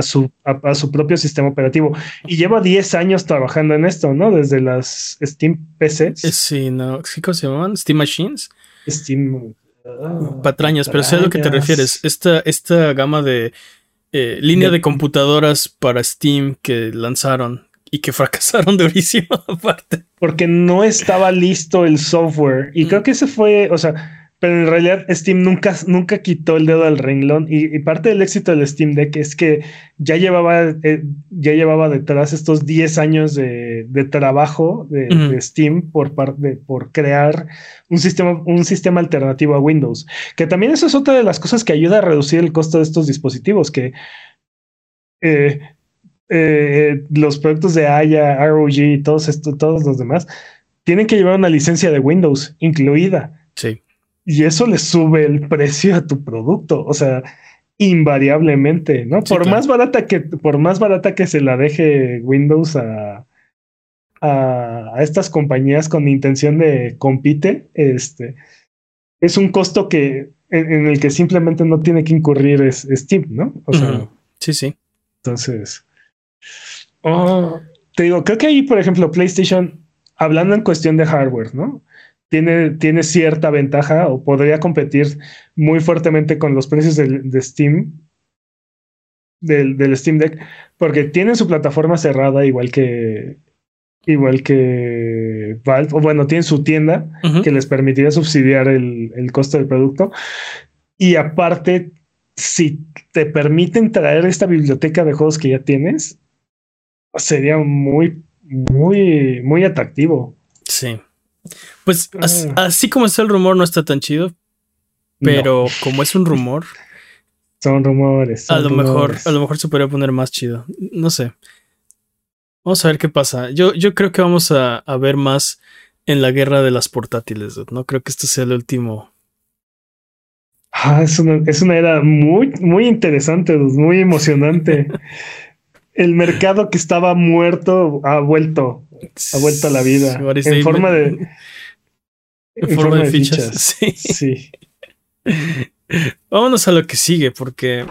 su, a, su propio sistema operativo. Y lleva 10 años trabajando en esto, ¿no? Desde las Steam PCs. Eh, sí, no, ¿cómo se llaman? Steam Machines. Steam. Ah, patrañas, pero sé a lo que te refieres. Esta, esta gama de eh, línea de, computadoras para Steam que lanzaron y que fracasaron durísimo aparte. Porque no estaba listo el software. Y creo que ese fue, o sea, pero en realidad Steam nunca, nunca quitó el dedo al renglón y, parte del éxito del Steam Deck es que ya llevaba, eh, ya llevaba detrás estos 10 años de, trabajo de, Steam por, por crear un sistema, un sistema alternativo a Windows. Que también eso es otra de las cosas que ayuda a reducir el costo de estos dispositivos, que eh, eh, los productos de Aya, ROG y todos, estos, todos los demás tienen que llevar una licencia de Windows incluida. Sí y eso le sube el precio a tu producto. O sea, invariablemente, ¿no? por más barata que, por más barata que se la deje Windows a, a, estas compañías con intención de compite, este es un costo que en, el que simplemente no tiene que incurrir es, Steam, ¿no? O sea, sí, sí. Entonces, oh, te digo, creo que ahí, por ejemplo, PlayStation, hablando en cuestión de hardware, ¿no? Tiene, cierta ventaja o podría competir muy fuertemente con los precios de Steam, del, Steam Deck, porque tiene su plataforma cerrada igual que igual que Valve, o bueno, tiene su tienda que les permitiría subsidiar el, el costo del producto. Y aparte, si te permiten traer esta biblioteca de juegos que ya tienes, sería muy, muy, muy atractivo. Sí. Pues ah. así como está el rumor, no está tan chido. Pero como es un rumor. Son rumores. a lo mejor, a lo mejor se podría poner más chido. No sé. Vamos a ver qué pasa. Yo, yo creo que vamos a, ver más en la guerra de las portátiles. No creo que esto sea el último. Ah, es una, es una era muy, muy interesante, muy emocionante. el mercado que estaba muerto ha vuelto ha vuelto a la vida. En forma de. En, forma, de, fichas. Sí. Vámonos a lo que sigue, porque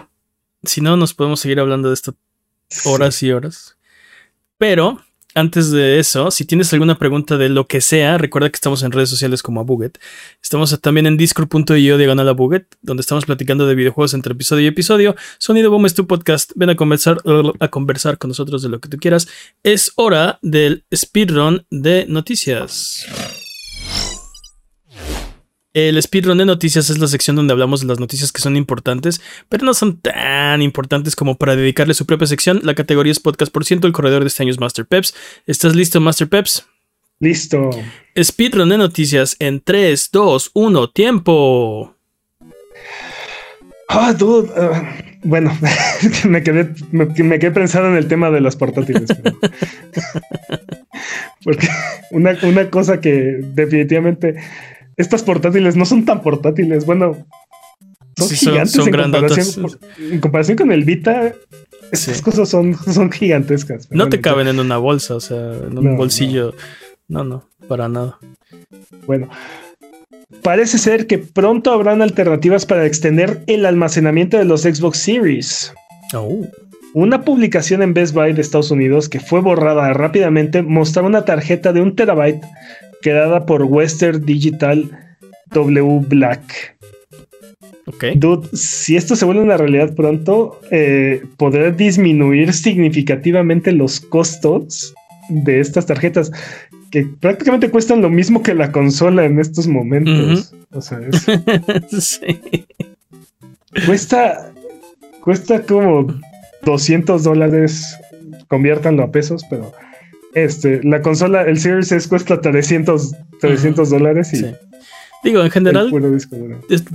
si no, nos podemos seguir hablando de esto horas y horas. Pero antes de eso, si tienes alguna pregunta de lo que sea, recuerda que estamos en redes sociales como a Buget. Estamos también en discord.io diagonal a Buget, donde estamos platicando de videojuegos entre episodio y episodio. Sonido Boom es tu podcast. Ven a conversar, a conversar con nosotros de lo que tú quieras. Es hora del speedrun de noticias. El speedrun de noticias es la sección donde hablamos de las noticias que son importantes, pero no son tan importantes como para dedicarle su propia sección. La categoría es podcast por ciento. El corredor de este año es Master Peps. ¿Estás listo, Master Peps? Listo. Speedrun de noticias en 3, 2, 1, tiempo. Ah, dude. Ah, bueno, me quedé, me, quedé pensando en el tema de los portátiles. Porque una, una cosa que definitivamente estas portátiles no son tan portátiles. Bueno, son gigantes en, comparación, en, comparación, con el Vita. Estas cosas son, son gigantescas. No te caben en una bolsa, o sea, en un bolsillo. No. no, para nada. Bueno, parece ser que pronto habrán alternativas para extender el almacenamiento de los Xbox Series. Oh. Una publicación en Best Buy de Estados Unidos que fue borrada rápidamente mostraba una tarjeta de un terabyte creada por Western Digital W Black. Ok. Dude, si esto se vuelve una realidad pronto, eh, podrá disminuir significativamente los costos de estas tarjetas, que prácticamente cuestan lo mismo que la consola en estos momentos. O sea, sí. cuesta, cuesta como 200 dólares, conviértanlo a pesos, pero este, la consola, el Series S cuesta 300, 300 dólares y... Digo, en general,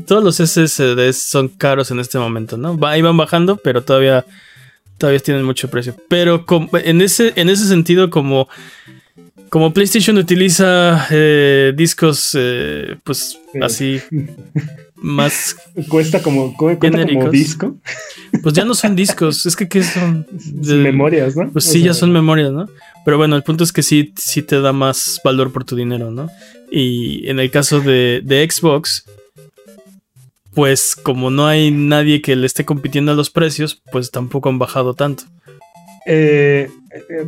todos los SSDs son caros en este momento, ¿no? ahí van bajando, pero todavía, todavía tienen mucho precio. Pero en, ese, en ese sentido, como, como PlayStation utiliza eh, discos, eh, pues así, más. Cuesta como, cuesta como disco. Pues ya no son discos, es que ¿qué son? memorias, ¿no? Pues sí, ya son memorias, ¿no? Pero bueno, el punto es que sí, sí te da más valor por tu dinero, ¿no? Y en el caso de, Xbox, pues como no hay nadie que le esté compitiendo a los precios, pues tampoco han bajado tanto. Eh,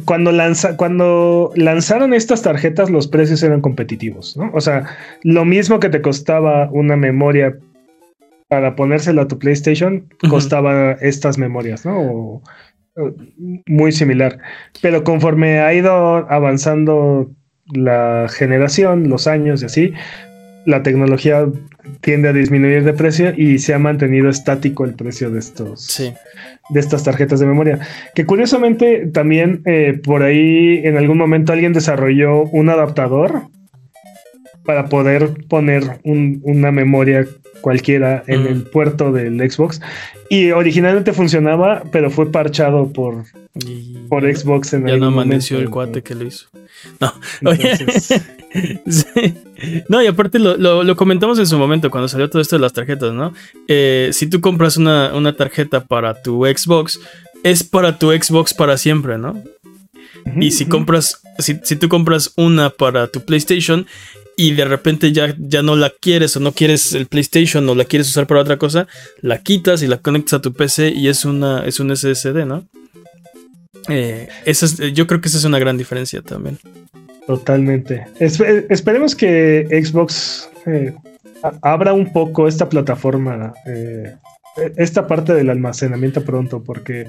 cuando, lanza, cuando lanzaron estas tarjetas, los precios eran competitivos, ¿no? O sea, lo mismo que te costaba una memoria para ponérsela a tu PlayStation, costaba estas memorias, ¿no? Muy similar. Pero conforme ha ido avanzando la generación, los años y así, la tecnología tiende a disminuir de precio y se ha mantenido estático el precio de estos de estas tarjetas de memoria. Que curiosamente también eh, por ahí en algún momento alguien desarrolló un adaptador para poder poner una memoria cualquiera en el puerto del Xbox. Y originalmente funcionaba, pero fue parchado por, por Xbox en Ya no amaneció el cuate que lo hizo. No, no y aparte lo, comentamos en su momento cuando salió todo esto de las tarjetas, ¿no? Eh, si tú compras una, una tarjeta para tu Xbox, es para tu Xbox para siempre, ¿no? Y si compras, si, si, tú compras una para tu PlayStation, y de repente ya, ya no la quieres o no quieres el PlayStation o la quieres usar para otra cosa, la quitas y la conectas a tu PC y es, una, es un SSD, ¿no? Eh, yo creo que esa es una gran diferencia también. Totalmente. esperemos que Xbox eh, abra un poco esta plataforma, eh, esta parte del almacenamiento pronto, porque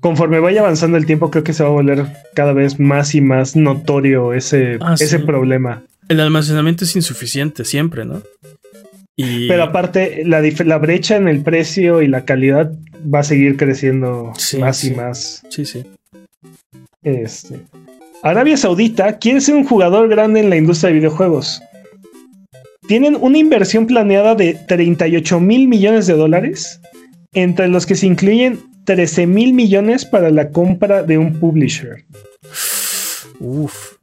conforme vaya avanzando el tiempo, creo que se va a volver cada vez más y más notorio ese, ah, ese problema. El almacenamiento es insuficiente siempre, ¿no? Pero aparte, la, la, brecha en el precio y la calidad va a seguir creciendo más y más. Sí, sí. Este. Arabia Saudita quiere ser un jugador grande en la industria de videojuegos. Tienen una inversión planeada de 38 mil millones de dólares, entre los que se incluyen 13 mil millones para la compra de un publisher. Uf.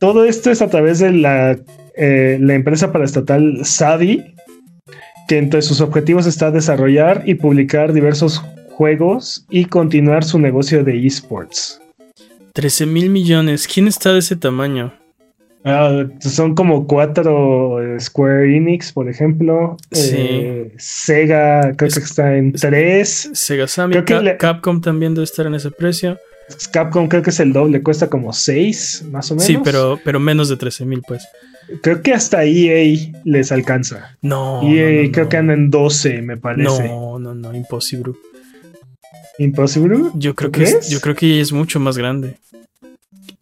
Todo esto es a través de la, eh, la empresa paraestatal Sadi, que entre sus objetivos está desarrollar y publicar diversos juegos y continuar su negocio de esports. 13 mil millones. ¿Quién está de ese tamaño? Ah, son como cuatro eh, Square Enix, por ejemplo. Eh, Sega, creo que está en tres. Sega Sammy, Capcom también debe estar en ese precio. Capcom creo que es el doble, cuesta como 6 más o menos. Sí, pero, pero menos de 13 mil, pues. Creo que hasta EA les alcanza. No. EA no, no, creo no. que anda en 12, me parece. No, no, no, imposible. ¿Imposible? Yo creo ¿Tú que es, yo creo que EA es mucho más grande.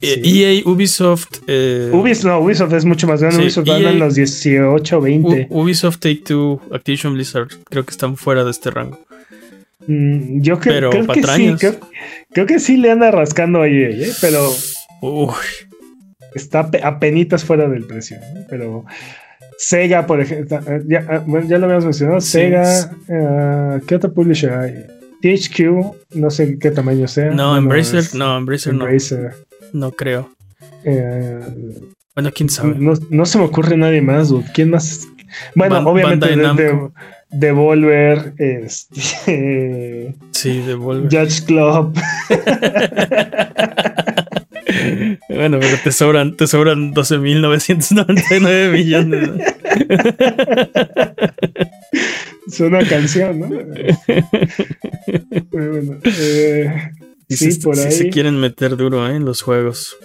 Eh, Sí. EA, Ubisoft, eh, Ubisoft, no, Ubisoft es mucho más grande. Sí, Ubisoft EA anda en los 18, 20. U- Ubisoft, Take Two, Activision Blizzard, creo que están fuera de este rango. Mm, yo creo, pero creo que sí. Creo, creo que sí le anda rascando a EA, ¿eh? pero Uy, está ape- apenitas fuera del precio. ¿no? Pero Sega, por ejemplo, eh, ya, bueno, ya lo habíamos mencionado. Sí. Sega, eh, ¿qué otro publisher hay? THQ, no sé qué tamaño sea. no, Embracer, es no, Embracer no, Embracer. no creo. Eh, Bueno, quién sabe. no, no se me ocurre nadie más, dude. ¿Quién más? Bueno, Ban- obviamente de, de-. Devolver, este, Sí, Devolver. Judge Club. Bueno, pero te sobran, te sobran 12.999 millones. ¿no? Es una canción, ¿no? Pero bueno, eh, sí, se, por ahí. se quieren meter duro ¿eh? en los juegos.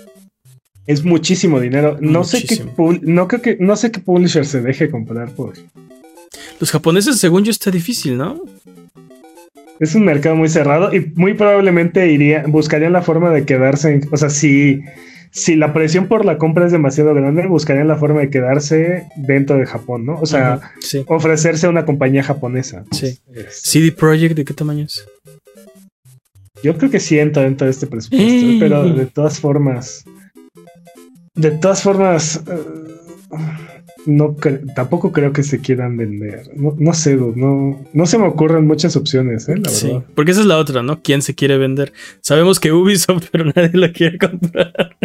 Es muchísimo dinero. No sé qué no creo que no sé qué publisher se deje comprar por. Los japoneses, según yo, está difícil, ¿no? Es un mercado muy cerrado y muy probablemente iría, buscarían la forma de quedarse. en- o sea, si, si la presión por la compra es demasiado grande, buscarían la forma de quedarse dentro de Japón, ¿no? O sea, sí. ofrecerse a una compañía japonesa. Sí. Es- CD Projekt, ¿de qué tamaño es? Yo creo que sí entra dentro de este presupuesto, pero de todas formas, de todas formas, eh, no cre- tampoco creo que se quieran vender. No, no sé, no, no se me ocurren muchas opciones, eh, la Sí, verdad. porque esa es la otra, ¿no? ¿Quién se quiere vender? Sabemos que Ubisoft, pero nadie lo quiere comprar.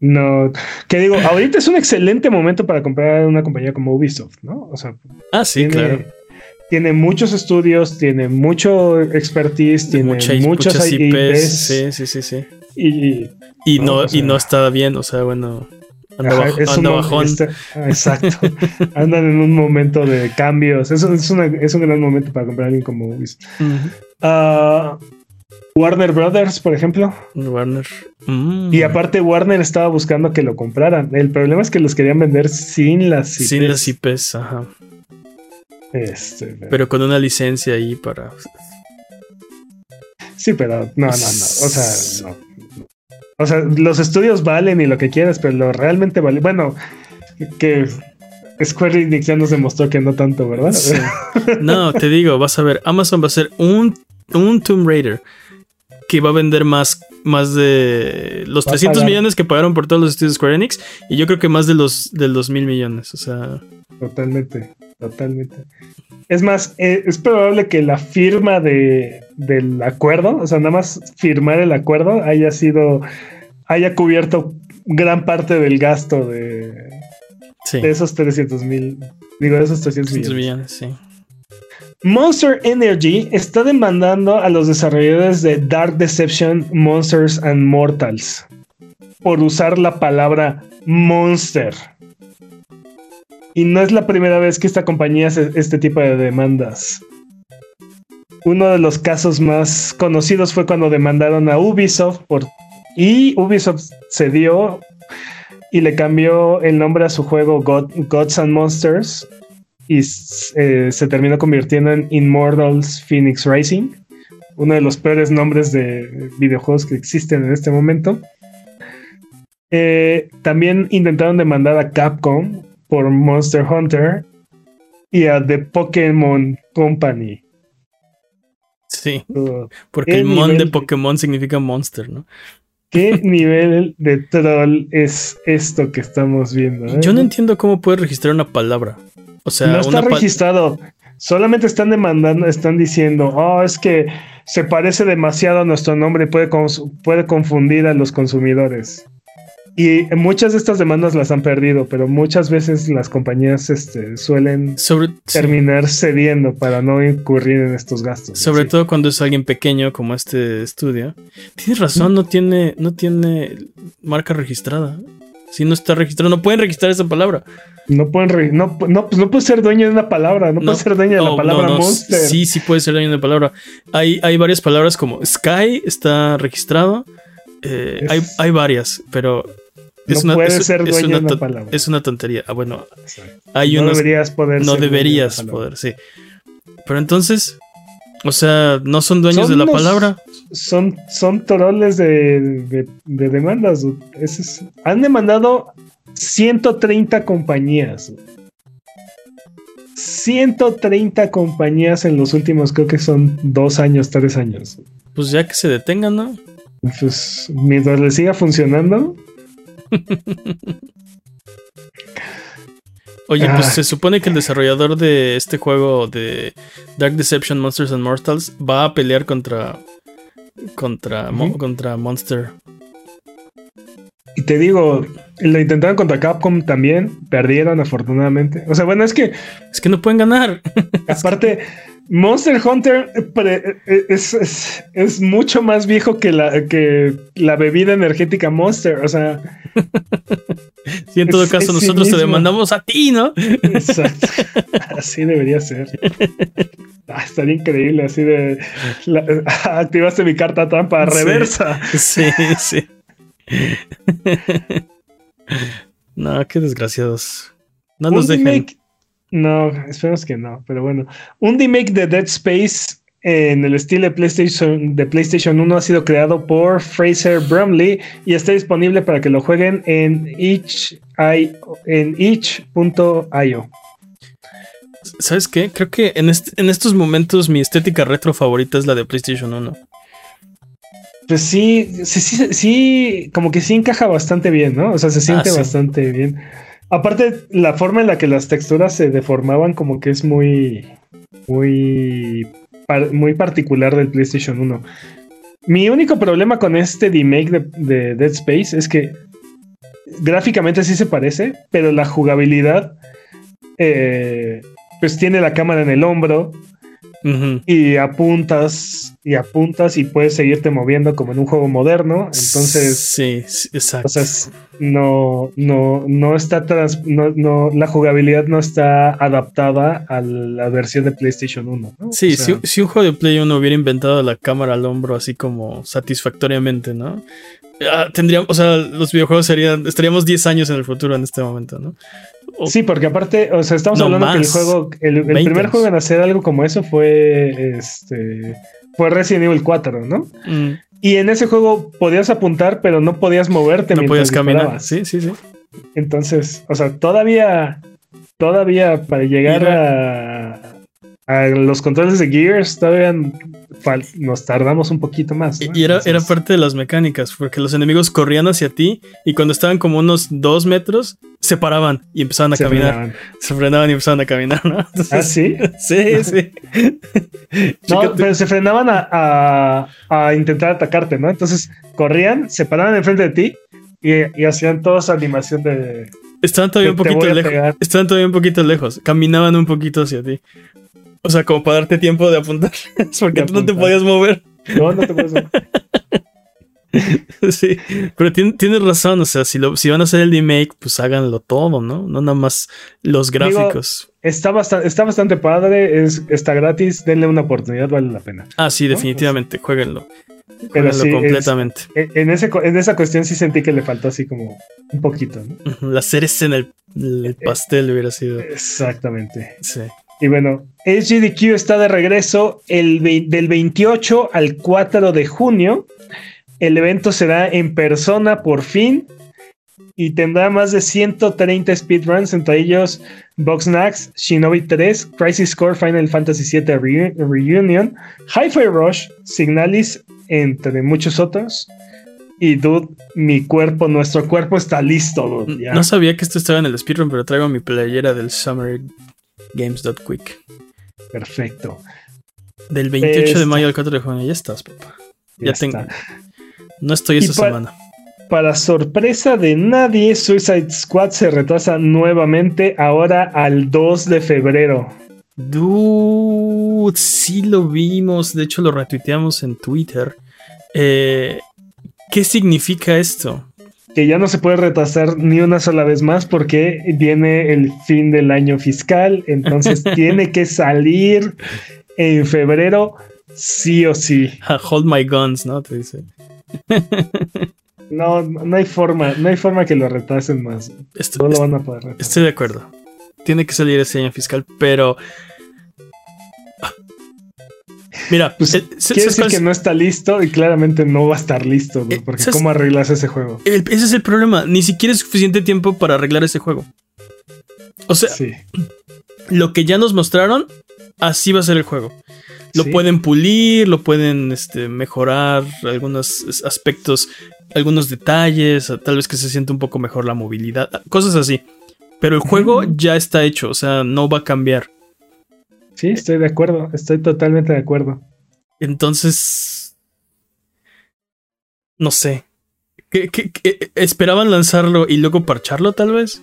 No, que digo, ahorita es un excelente momento para comprar una compañía como Ubisoft, ¿no? O sea, Ah, sí, tiene, claro. tiene muchos estudios, tiene mucho expertise, tiene Mucha- muchas, muchas IPs. IPs, Sí, sí, sí, sí. y, Y No, no, o sea- y no está bien, o sea, bueno. Anda, Ajá, bajo- es anda un- bajón. está- exacto. Andan en un momento de cambios. Eso es, una- es un gran momento para comprar a alguien como Ubisoft. Ah, Warner Brothers, por ejemplo. Warner. Mm. Y aparte, Warner estaba buscando que lo compraran. El problema es que los querían vender sin las IPs. Sin las IPs, ajá. Este, Pero con una licencia ahí para. Sí, pero no, no, no. O sea, no. O sea, los estudios valen y lo que quieras, pero lo realmente vale. Bueno, que Square Enix ya nos demostró que no tanto, ¿verdad? Sí. No, te digo, vas a ver, Amazon va a ser un, un Tomb Raider que va a vender más, más de los Va a 300 pagar. millones que pagaron por todos los estudios de Square Enix y yo creo que más de los, de los mil millones. O sea, Totalmente, totalmente. Es más, eh, es probable que la firma de, del acuerdo, o sea, nada más firmar el acuerdo haya sido, haya cubierto gran parte del gasto de, sí. de esos 300 mil, digo, de esos 300 300 millones. millones, sí. Monster Energy está demandando a los desarrolladores de Dark Deception, Monsters and Mortals por usar la palabra monster. Y no es la primera vez que esta compañía hace este tipo de demandas. Uno de los casos más conocidos fue cuando demandaron a Ubisoft por y Ubisoft cedió y le cambió el nombre a su juego God- Gods and Monsters y eh, se terminó convirtiendo en Immortals Phoenix Rising, uno de los peores nombres de videojuegos que existen en este momento. Eh, también intentaron demandar a Capcom por Monster Hunter y a The Pokémon Company. Sí, porque ¿Qué el mon de Pokémon significa monster, ¿no? ¿Qué nivel de troll es esto que estamos viendo? eh? Yo no entiendo cómo puedes registrar una palabra. O sea, no está registrado. Solamente están demandando, están diciendo, oh, es que se parece demasiado a nuestro nombre y puede confundir a los consumidores. Y muchas de estas demandas las han perdido, pero muchas veces las compañías este, suelen sobre, sí. terminar cediendo para no incurrir en estos gastos. Sobre todo cuando es alguien pequeño como este estudio. Tienes razón, no tiene, no tiene marca registrada. Si no está registrado, no pueden registrar esa palabra. No pueden no, no, pues no puede ser dueño de una palabra, no, puede ser dueño de la palabra monster. Sí, sí puede ser dueño de palabra. Hay, hay varias palabras como Sky está registrado. Eh, hay, hay varias, pero es no una, puede ser dueño de una palabra. Es una tontería. Ah, bueno, hay no deberías poder. No deberías poder, sí. Pero entonces, o sea, no son dueños de la palabra. Son, son toroles de, demandas. han demandado 130 compañías. 130 compañías en los últimos, creo que son dos años, tres años. Pues ya que se detengan, ¿no? Pues mientras le siga funcionando. Oye, pues se supone que el desarrollador de este juego de Dark Deception Monsters and Mortals va a pelear contra contra, contra Monster. Y te digo, lo intentaron contra Capcom también, perdieron afortunadamente. O sea, bueno, es que es que no pueden ganar. Aparte Monster Hunter eh, es, mucho más viejo que la, que la bebida energética Monster. O sea. Si en todo caso nosotros te demandamos a ti, ¿no? Exacto. Así debería ser. Ah, estaría increíble. Así de. activaste mi carta trampa reversa. Sí, sí. no, qué desgraciados. No nos dejen. No, esperemos que no, pero bueno. Un remake de Dead Space en el estilo de PlayStation, de PlayStation 1 ha sido creado por Fraser Brumley y está disponible para que lo jueguen en en itch.io. ¿Sabes qué? Creo que en, en estos momentos mi estética retro favorita es la de PlayStation 1. Pues sí, sí, sí, sí, como que sí encaja bastante bien, ¿no? O sea, se siente ah, bastante bien. Aparte, la forma en la que las texturas se deformaban como que es muy, muy, muy particular del PlayStation 1. Mi único problema con este remake de, Dead Space es que gráficamente sí se parece, pero la jugabilidad, eh, pues tiene la cámara en el hombro, y apuntas y apuntas y puedes seguirte moviendo como en un juego moderno. Entonces, sí, exacto. no, no, no está trans, no, la jugabilidad no está adaptada a la versión de PlayStation 1. Sí, si, un juego de Play 1 hubiera inventado la cámara al hombro así como satisfactoriamente, ¿no? Ah, tendríamos, o sea, los videojuegos serían, estaríamos 10 años en el futuro en este momento, ¿no? Sí, porque aparte, o sea, estamos hablando que el juego, el, primer juego en hacer algo como eso fue este fue Resident Evil 4, ¿no? Mm. Y en ese juego podías apuntar, pero no podías moverte. No podías caminar. Sí, sí, sí. Entonces, o sea, todavía, todavía para llegar a, a los controles de Gears todavía nos tardamos un poquito más. Y era, era parte de las mecánicas, porque los enemigos corrían hacia ti y cuando estaban como unos dos metros, se paraban y empezaban a caminar. Se frenaban y empezaban a caminar, ¿no? ¿Ah, sí? sí, sí. no, pero se frenaban a, a, intentar atacarte, ¿no? Entonces corrían, se paraban enfrente de ti y, hacían toda esa animación de... Estaban todavía un poquito lejos. Estaban todavía un poquito lejos. Caminaban un poquito hacia ti. O sea, como para darte tiempo de apuntar. Porque tú no te podías mover. No, no te puedes mover. sí, pero tienes razón, o sea, si, lo, si van a hacer el remake, pues háganlo todo, ¿no? No nada más los gráficos. está, bastante, está bastante padre, es, está gratis, denle una oportunidad, vale la pena. Ah, sí, definitivamente, jueguenlo. Pero sí, completamente. en, ese, en esa cuestión sí sentí que le faltó así como un poquito, ¿no? La cereza en el, el eh, pastel hubiera sido. Exactamente. Sí. Y bueno, SGDQ está de regreso el del 28 al 4 de junio. El evento será en persona por fin y tendrá más de 130 speedruns, entre ellos Boxnax, Shinobi 3, Crisis Core, Final Fantasy VII Reunion, Hi-Fi Rush, Signalis, entre muchos otros. Y dude, mi cuerpo, nuestro cuerpo está listo, dude. No sabía que esto estaba en el speedrun, pero traigo mi playera del Summer Games.quick. Perfecto. Del 28 de mayo al 4 de junio, ya estás, papá. Ya, tengo. No estoy esa semana. Para sorpresa de nadie, Suicide Squad se retrasa nuevamente ahora al 2 de febrero. Dude, sí lo vimos. De hecho, lo retuiteamos en Twitter. Eh, ¿Qué significa esto? Que ya no se puede retrasar ni una sola vez más porque viene el fin del año fiscal, entonces tiene que salir en febrero sí o sí. Hold my guns, ¿no? Te dice. no, no hay forma, no hay forma que lo retrasen más. no lo van a poder retrasar. Estoy de acuerdo. Tiene que salir ese año fiscal, pero Mira, pues, eh, quiere decir que no está listo y claramente no va a estar listo, eh, porque ¿cómo arreglas ese juego? ese es el problema, ni siquiera es suficiente tiempo para arreglar ese juego. O sea, lo que ya nos mostraron, así va a ser el juego. Lo pueden pulir, lo pueden este, mejorar algunos aspectos, algunos detalles, tal vez que se sienta un poco mejor la movilidad, cosas así. Pero el juego ya está hecho, o sea, no va a cambiar. Sí, estoy de acuerdo, estoy totalmente de acuerdo. Entonces, no sé. ¿Qué, esperaban lanzarlo y luego parcharlo tal vez?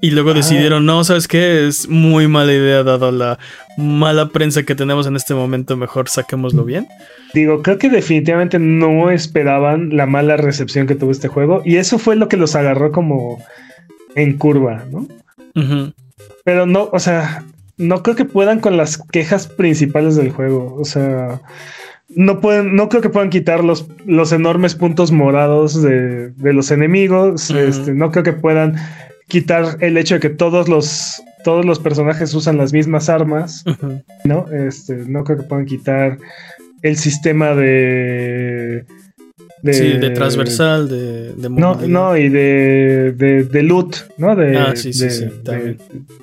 Y luego ah. decidieron, no, ¿sabes qué? Es muy mala idea dado la mala prensa que tenemos en este momento, mejor saquémoslo bien. Digo, creo que definitivamente no esperaban la mala recepción que tuvo este juego y eso fue lo que los agarró como en curva, ¿no? Pero no, o sea, no creo que puedan con las quejas principales del juego. O sea, no pueden, no creo que puedan quitar los, los enormes puntos morados de, los enemigos. este, no creo que puedan quitar el hecho de que todos los, todos los personajes usan las mismas armas. ¿No? Este, no creo que puedan quitar el sistema de de, sí, de transversal, de, de No, no, y de, de, loot, ¿no? De, ah, sí, sí, sí.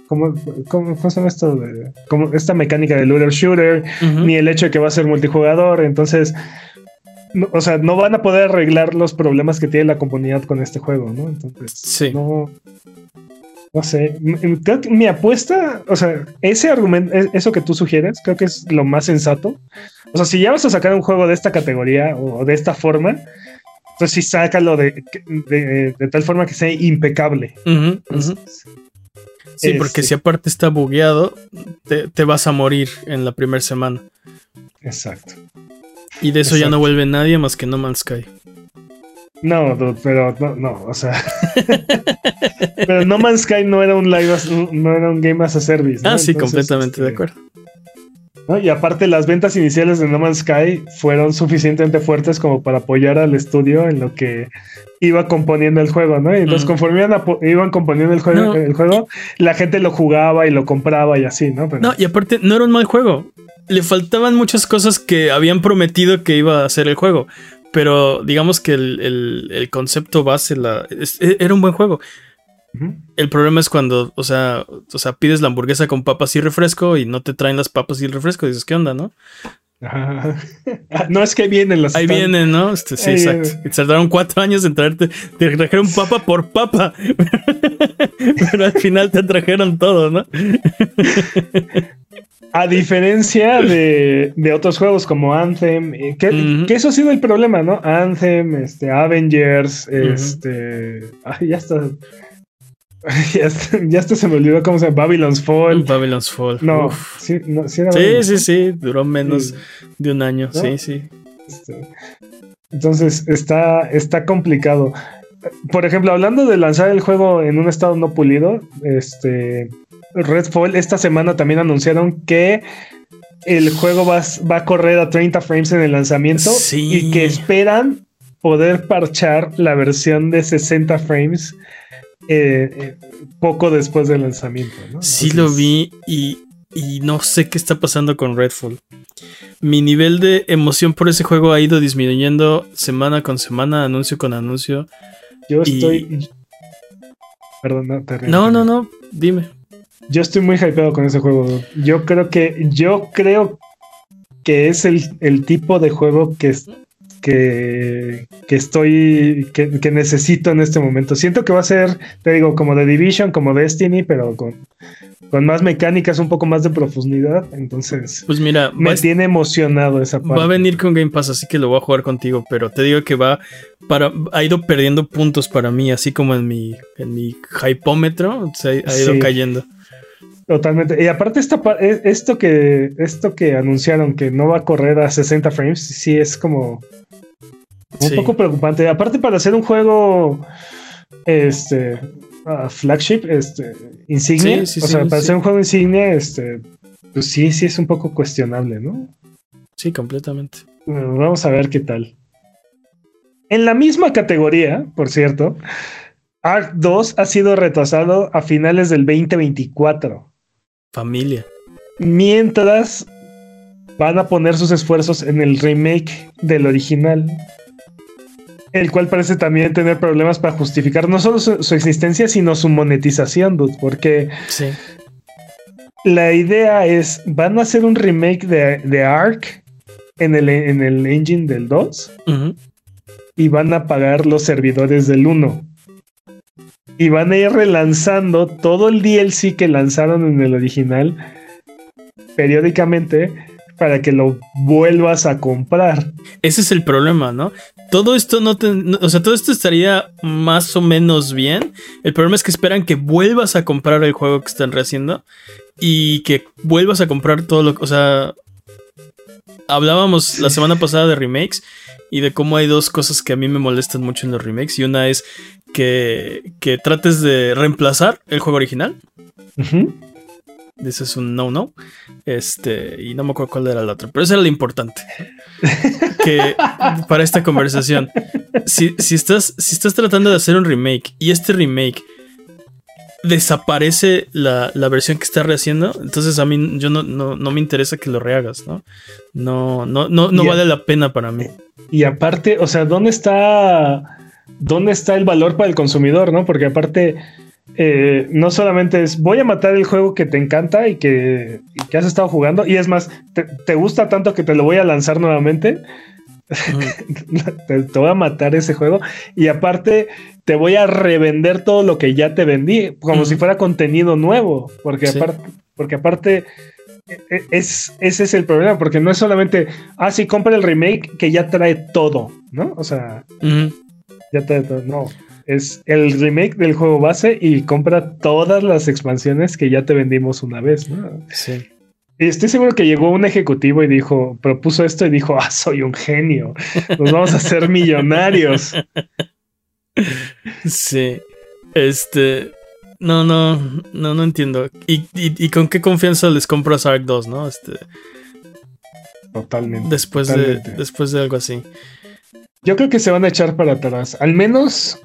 ¿cómo, cómo, se llama esto? como esta mecánica de looter shooter, ni el hecho de que va a ser multijugador. Entonces, o sea, no van a poder arreglar los problemas que tiene la comunidad con este juego, ¿no? Entonces, sí. no. No sé, creo que mi apuesta, o sea, ese argumento, e, eso que tú sugieres, creo que es lo más sensato. O sea, si ya vas a sacar un juego de esta categoría o de esta forma, entonces sí sácalo de, de, tal forma que sea impecable. sí, porque este si aparte está bugueado, te, te, vas a morir en la primera semana. Exacto. Y de eso ya no vuelve nadie más que No Man's Sky. No, pero no, no, o sea. pero No Man's Sky no era un live, no era un game as a service. Ah, sí, completamente de este, acuerdo. Y aparte, las ventas iniciales de No Man's Sky fueron suficientemente fuertes como para apoyar al estudio en lo que iba componiendo el juego, ¿no? Y entonces, conforme iban, componiendo el juego, el juego, la gente lo jugaba y lo compraba y así, ¿no? No, y aparte, no era un mal juego. Le faltaban muchas cosas que habían prometido que iba a hacer el juego. Pero digamos que el, concepto base la, e, era un buen juego. El problema es cuando, o sea, o sea, pides la hamburguesa con papas y refresco y no te traen las papas y el refresco. Y dices, ¿qué onda, no? no es que vienen las. Ahí vienen, ¿no? Este, sí, exacto. Y tardaron cuatro años en traerte. Te trajeron papa por papa. Pero al final te trajeron todo, ¿no? A diferencia de, otros juegos como Anthem, eh, que, eso ha sido el problema, ¿no? Anthem, este, Avengers, este. Ay, ya está. Ya, está, se me olvidó cómo se llama. Babylon's Fall. Babylon's Fall. No, sí, sí, sí, Duró menos de un año. Sí, sí. Este, entonces está, está complicado. Por ejemplo, hablando de lanzar el juego en un estado no pulido, este Redfall esta semana también anunciaron que el juego va, va a correr a 30 frames en el lanzamiento y que esperan poder parchar la versión de 60 frames eh, eh, poco después del lanzamiento. Sí lo vi y, no sé qué está pasando con Redfall. Mi nivel de emoción por ese juego ha ido disminuyendo semana con semana, anuncio con anuncio. Yo estoy... Perdón, no, no, no, no, dime. Yo estoy muy hypeado con ese juego. Yo creo que, yo creo que es el, el tipo de juego que, que, que estoy, que, que, necesito en este momento. Siento que va a ser, te digo, como de Division, como Destiny, pero con, con más mecánicas, un poco más de profundidad. Entonces, pues mira, me tiene emocionado esa parte. Va a venir con Game Pass, así que lo voy a jugar contigo, pero te digo que va para, ha ido perdiendo puntos para mí, así como en mi, en mi hypómetro, se ha, ido cayendo. Totalmente. Y aparte esta, e, esto que esto que anunciaron que no va a correr a 60 frames, sí es como Un poco preocupante. Aparte, para hacer un juego este uh, flagship, este insignia, o sea, para hacer un juego insignia, este, pues sí, sí es un poco cuestionable, ¿no? Sí, completamente. vamos a ver qué tal. En la misma categoría, por cierto, Ark 2 ha sido retrasado a finales del 2024. Familia. Mientras van a poner sus esfuerzos en el remake del original, el cual parece también tener problemas para justificar no solo su, existencia, sino su monetización, dude, porque sí. la idea es, van a hacer un remake de, de Ark en el, en el engine del 2 y van a pagar los servidores del 1. Y van a ir relanzando todo el DLC que lanzaron en el original periódicamente para que lo vuelvas a comprar. Ese es el problema, ¿no? Todo esto no te, o sea, todo esto estaría más o menos bien. El problema es que esperan que vuelvas a comprar el juego que están rehaciendo y que vuelvas a comprar todo lo, o sea, hablábamos la semana pasada de remakes y de cómo hay dos cosas que a mí me molestan mucho en los remakes y una es que, que trates de reemplazar el juego original. Ese es un no-no. Este, y no me acuerdo cuál era el otro, pero eso era lo importante. que para esta conversación, si, estás, si estás tratando de hacer un remake y este remake desaparece la, versión que está rehaciendo, entonces a mí yo no, no, me interesa que lo rehagas, ¿no? No, no, no, no vale la pena para mí. Y aparte, o sea, ¿dónde está, dónde está el valor para el consumidor, no? Porque aparte eh, no solamente es voy a matar el juego que te encanta y que, has estado jugando, y es más, te, gusta tanto que te lo voy a lanzar nuevamente. te, voy a matar ese juego y aparte te voy a revender todo lo que ya te vendí como si fuera contenido nuevo porque aparte porque aparte e, e, es, ese es el problema, porque no es solamente, ah, sí, compra el remake que ya trae todo, ¿no? O sea, ya trae todo, no es el remake del juego base y compra todas las expansiones que ya te vendimos una vez, ¿no? Sí. Y estoy seguro que llegó un ejecutivo y dijo, propuso esto y dijo, ah, soy un genio, nos vamos a hacer millonarios. Sí. Este. No, no, no, no entiendo. ¿Y, con qué confianza les compras Ark 2, no? Este. Totalmente. Después, De, después de algo así. Yo creo que se van a echar para atrás. Al menos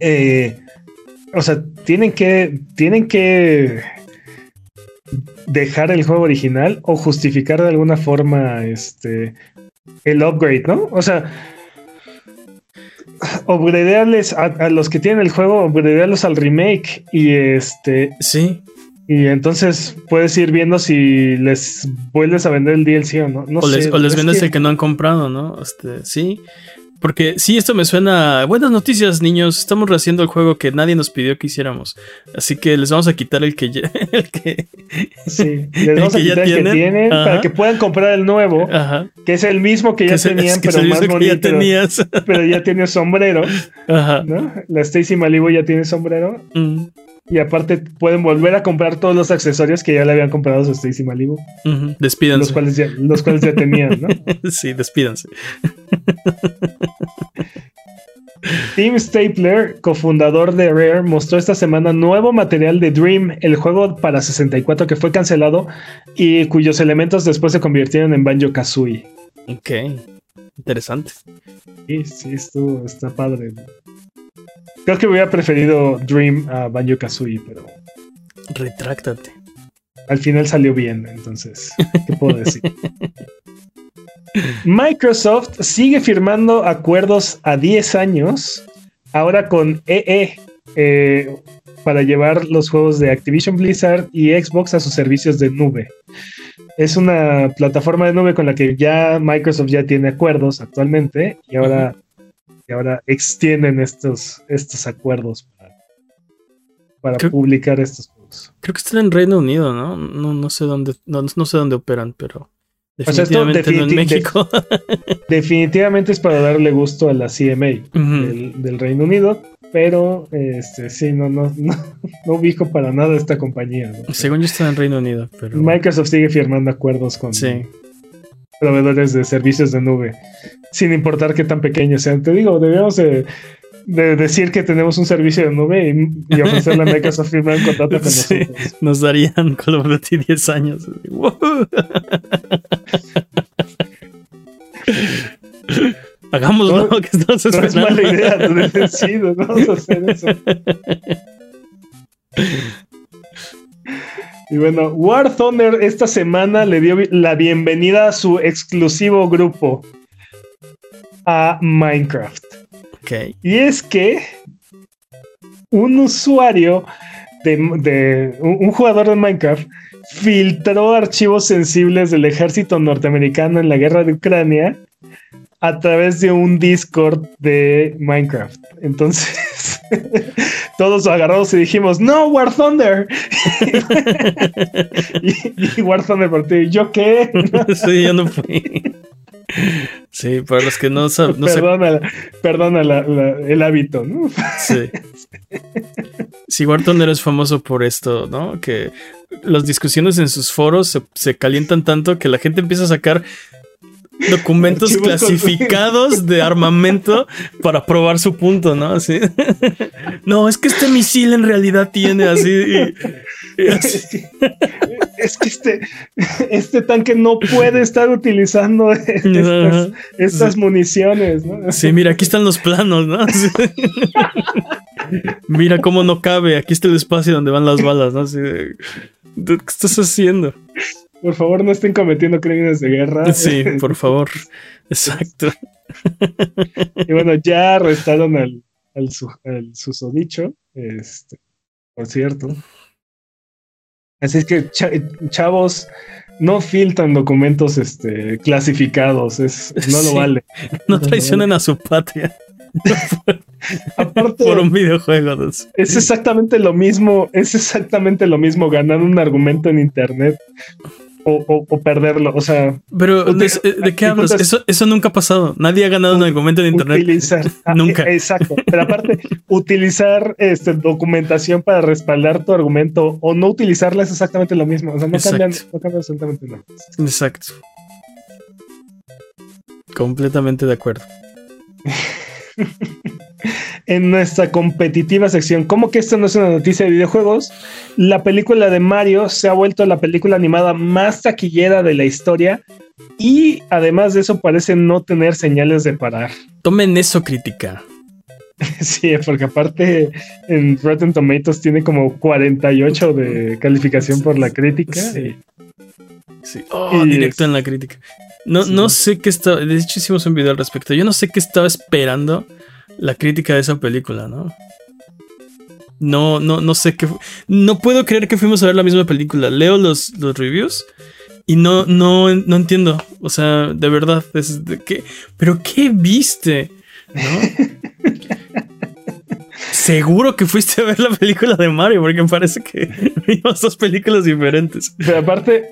eh, o sea, tienen que, tienen que dejar el juego original o justificar de alguna forma este el upgrade, ¿no? O sea, upgradearles a, a, los que tienen el juego, upgradearlos al remake y este. Sí. Y entonces puedes ir viendo si les vuelves a vender el DLC o no. no o, les, o les vendes el que no han comprado, ¿no? Este, sí. Porque sí, esto me suena. Buenas noticias, niños. Estamos rehaciendo el juego que nadie nos pidió que hiciéramos. Así que les vamos a quitar el que ya. El que, sí, les vamos a quitar el que tienen para que puedan comprar el nuevo. Ajá. Que es el mismo que ya tenían, pero más bonito. Ya tenías. Pero ya tiene sombrero. Ajá. ¿no? La Stacy Malibu ya tiene sombrero. Mm. Y aparte pueden volver a comprar todos los accesorios que ya le habían comprado a Stacy Malibu. Despídanse. Los cuales, ya, los cuales ya tenían, ¿no? sí, despídanse. Tim Stapler, cofundador de Rare, mostró esta semana nuevo material de Dream, el juego para 64 que fue cancelado y cuyos elementos después se convirtieron en Banjo Kazooie. Ok, interesante. Sí, sí, estuvo, está padre. Creo que hubiera preferido Dream a Banjo Kazooie, pero. Retráctate. Al final salió bien, entonces, ¿qué puedo decir? Microsoft sigue firmando acuerdos a 10 años, ahora con EE, eh, para llevar los juegos de Activision Blizzard y Xbox a sus servicios de nube. Es una plataforma de nube con la que ya Microsoft ya tiene acuerdos actualmente y ahora y ahora extienden estos, estos acuerdos para, publicar estos juegos. Creo que están en Reino Unido, ¿no? No, no sé dónde, no, sé dónde operan, pero definitivamente no en México. definitivamente es para darle gusto a la CMA del, Reino Unido, pero este sí, no, no, no, ubico para nada esta compañía. Según yo está en Reino Unido, pero. Microsoft sigue firmando acuerdos con, sí proveedores de servicios de nube, sin importar qué tan pequeños sean. Te digo, debemos de, decir que tenemos un servicio de nube y, ofrecerle a Microsoft firmar un contrato con nosotros. Nos darían Call of Duty 10 años. Hagámoslo, no, que estamos esperando. No es mala idea, tú vamos a hacer eso. Y bueno, War Thunder esta semana le dio la bienvenida a su exclusivo grupo a Minecraft. Okay. Y es que un usuario de, un jugador de Minecraft filtró archivos sensibles del ejército norteamericano en la guerra de Ucrania a través de un Discord de Minecraft. Entonces, todos agarrados y dijimos, no, War Thunder. y, War Thunder por ti, ¿yo qué? sí, yo no fui. Sí, para los que no saben. perdona, perdona el hábito, ¿no? sí. Sí, War Thunder es famoso por esto, ¿no? Que las discusiones en sus foros se, se calientan tanto que la gente empieza a sacar documentos clasificados de armamento para probar su punto, ¿no? Así. No, es que este misil en realidad tiene así. Es que este, este tanque no puede estar utilizando estas, municiones, ¿no? Sí, mira, aquí están los planos, ¿no? Mira cómo no cabe, aquí está el espacio donde van las balas, ¿no? ¿Qué estás haciendo? Por favor, no estén cometiendo crímenes de guerra. Sí, por favor. Exacto. y bueno, ya arrestaron al, al, susodicho, este, por cierto. Así es que, chavos, no filtran documentos este, clasificados, es, no lo vale. No traicionen a su patria. Aparte, por un videojuego. Es exactamente lo mismo, es exactamente lo mismo ganar un argumento en internet o, perderlo. O sea, pero ¿de, qué hablas? Eso, eso nunca ha pasado. Nadie ha ganado un argumento en internet. Utilizar, ah, nunca. E, exacto. Pero aparte, utilizar este, documentación para respaldar tu argumento o no utilizarla es exactamente lo mismo. O sea, no cambian, no cambian absolutamente nada. Exacto. Completamente de acuerdo. en nuestra competitiva sección. ¿Cómo que esto no es una noticia de videojuegos? La película de Mario se ha vuelto la película animada más taquillera de la historia y además de eso parece no tener señales de parar. Tomen eso crítica. Sí, porque aparte en Rotten Tomatoes tiene como 48 de calificación por la crítica. Sí. Oh, directo en la crítica. No, no sé qué estaba. De hecho, hicimos un video al respecto. Yo no sé qué estaba esperando la crítica de esa película, ¿no? No, no, no sé qué. No puedo creer que fuimos a ver la misma película. Leo los, los reviews y no, no, no entiendo. O sea, de verdad, es de qué. Pero qué viste, ¿no? Seguro que fuiste a ver la película de Mario, porque me parece que vimos dos películas diferentes. Pero aparte,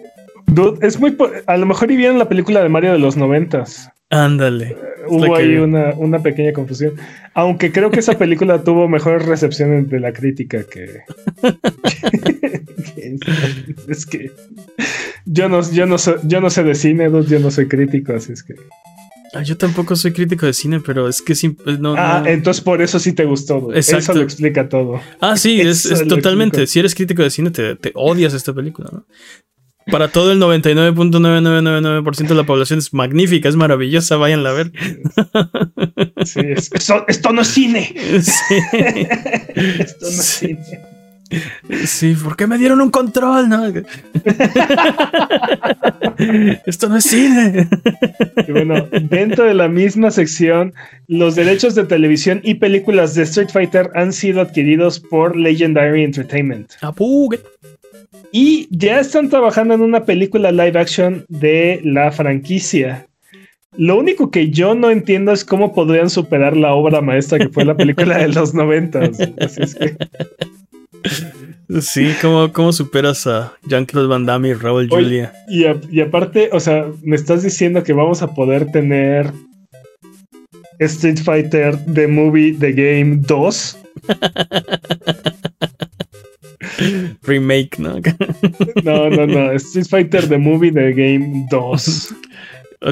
es muy. A lo mejor y vieron la película de Mario de los noventas. Ándale. Hubo ahí una, pequeña confusión. Aunque creo que esa película tuvo mejor recepción de la crítica que. es que. Yo no, yo, no sé, yo no sé de cine, yo no soy crítico, así es que. Ah, yo tampoco soy crítico de cine, pero es que no, Ah, entonces por eso sí te gustó. Exacto. Eso lo explica todo. Ah, sí, es, totalmente. Si eres crítico de cine, te, te odias esta película, ¿no? Para todo el 99.9999% de la población es magnífica, es maravillosa, váyanla a ver. Sí, esto, no es cine. Sí. esto no es cine. Sí, ¿por qué me dieron un control? No? Esto no es cine. Y bueno, dentro de la misma sección, los derechos de televisión y películas de Street Fighter han sido adquiridos por Legendary Entertainment. Apugue. Y ya están trabajando en una película live action de la franquicia. Lo único que yo no entiendo es cómo podrían superar la obra maestra que fue la película de los noventas. Sí, ¿cómo, ¿cómo, superas a Jean-Claude Van Damme y Raúl Julia? Y, y, aparte, o sea, me estás diciendo que vamos a poder tener Street Fighter The Movie The Game 2. Remake, ¿no? no, no, no. Street Fighter The Movie The Game 2.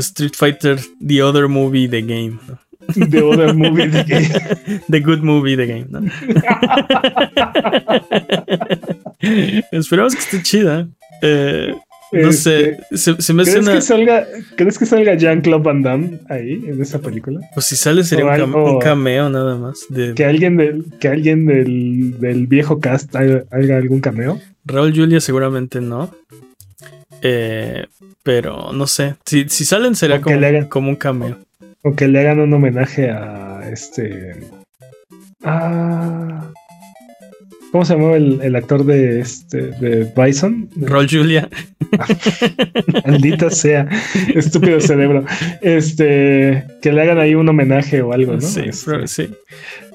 Street Fighter, The Other Movie, The Game. The Other Movie, The Game. the Good Movie, The Game. ¿no? Esperamos que esté chida. Eh, no este, sé, se, me ¿crees Que salga, ¿Crees que salga Jean-Claude Van Damme ahí, en esa película? Pues si sale sería un, cameo nada más. Que alguien, del, que alguien del, del viejo cast haga, algún cameo. Raúl Julia seguramente no. Eh, pero no sé. Si, si salen sería como, como un cameo. O que le hagan un homenaje a este. Ah. ¿Cómo se llamaba el, actor de este de Bison? Roll Julia. Maldita sea, estúpido cerebro. Este, que le hagan ahí un homenaje o algo, ¿no? Sí, este, sí.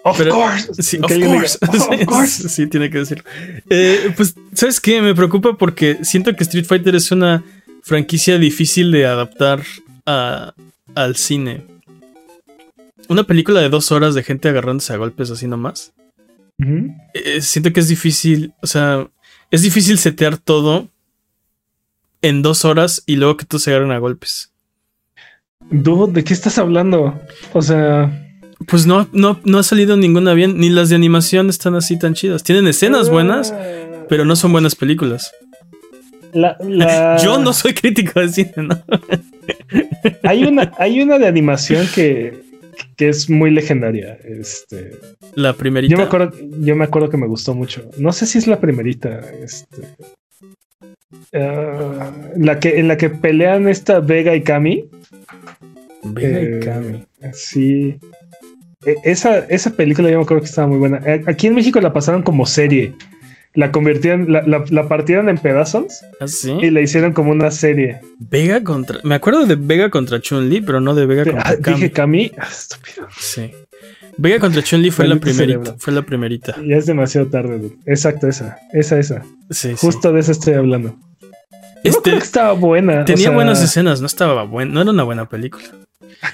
Of course. Sí, of course. of course. sí, tiene que decirlo. Eh, pues, ¿sabes qué? Me preocupa porque siento que Street Fighter es una franquicia difícil de adaptar a, al cine. Una película de dos horas de gente agarrándose a golpes así nomás. Eh, siento que es difícil, o sea, es difícil setear todo en dos horas y luego que todos se agarren a golpes. Dude, ¿de qué estás hablando? O sea... Pues no, no, no ha salido ninguna bien, ni las de animación están así tan chidas. Tienen escenas buenas, ah. pero no son buenas películas. Yo no soy crítico de cine, ¿no? hay, una, hay una de animación que, que es muy legendaria. Este, la primerita. Yo me acuerdo, yo me acuerdo que me gustó mucho. No sé si es la primerita. Este, ah, la que, en la que pelean esta Vega y Cami. Vega y eh, Cami. Sí. E, esa, esa película yo me acuerdo que estaba muy buena. Aquí en México la pasaron como serie la convirtieron, la, la, partieron en pedazos ¿Ah, y la hicieron como una serie. Vega contra. Me acuerdo de Vega contra Chun-Li, pero no de Vega contra ah, Dije Kami. Ah, estúpido. Sí. Vega contra Chun-Li fue la primerita. Fue la primerita. Ya es demasiado tarde, Exacto, esa. Esa, esa. Sí, Justo de esa estoy hablando. Este, estaba buena. Tenía buenas escenas, no estaba buena, no era una buena película.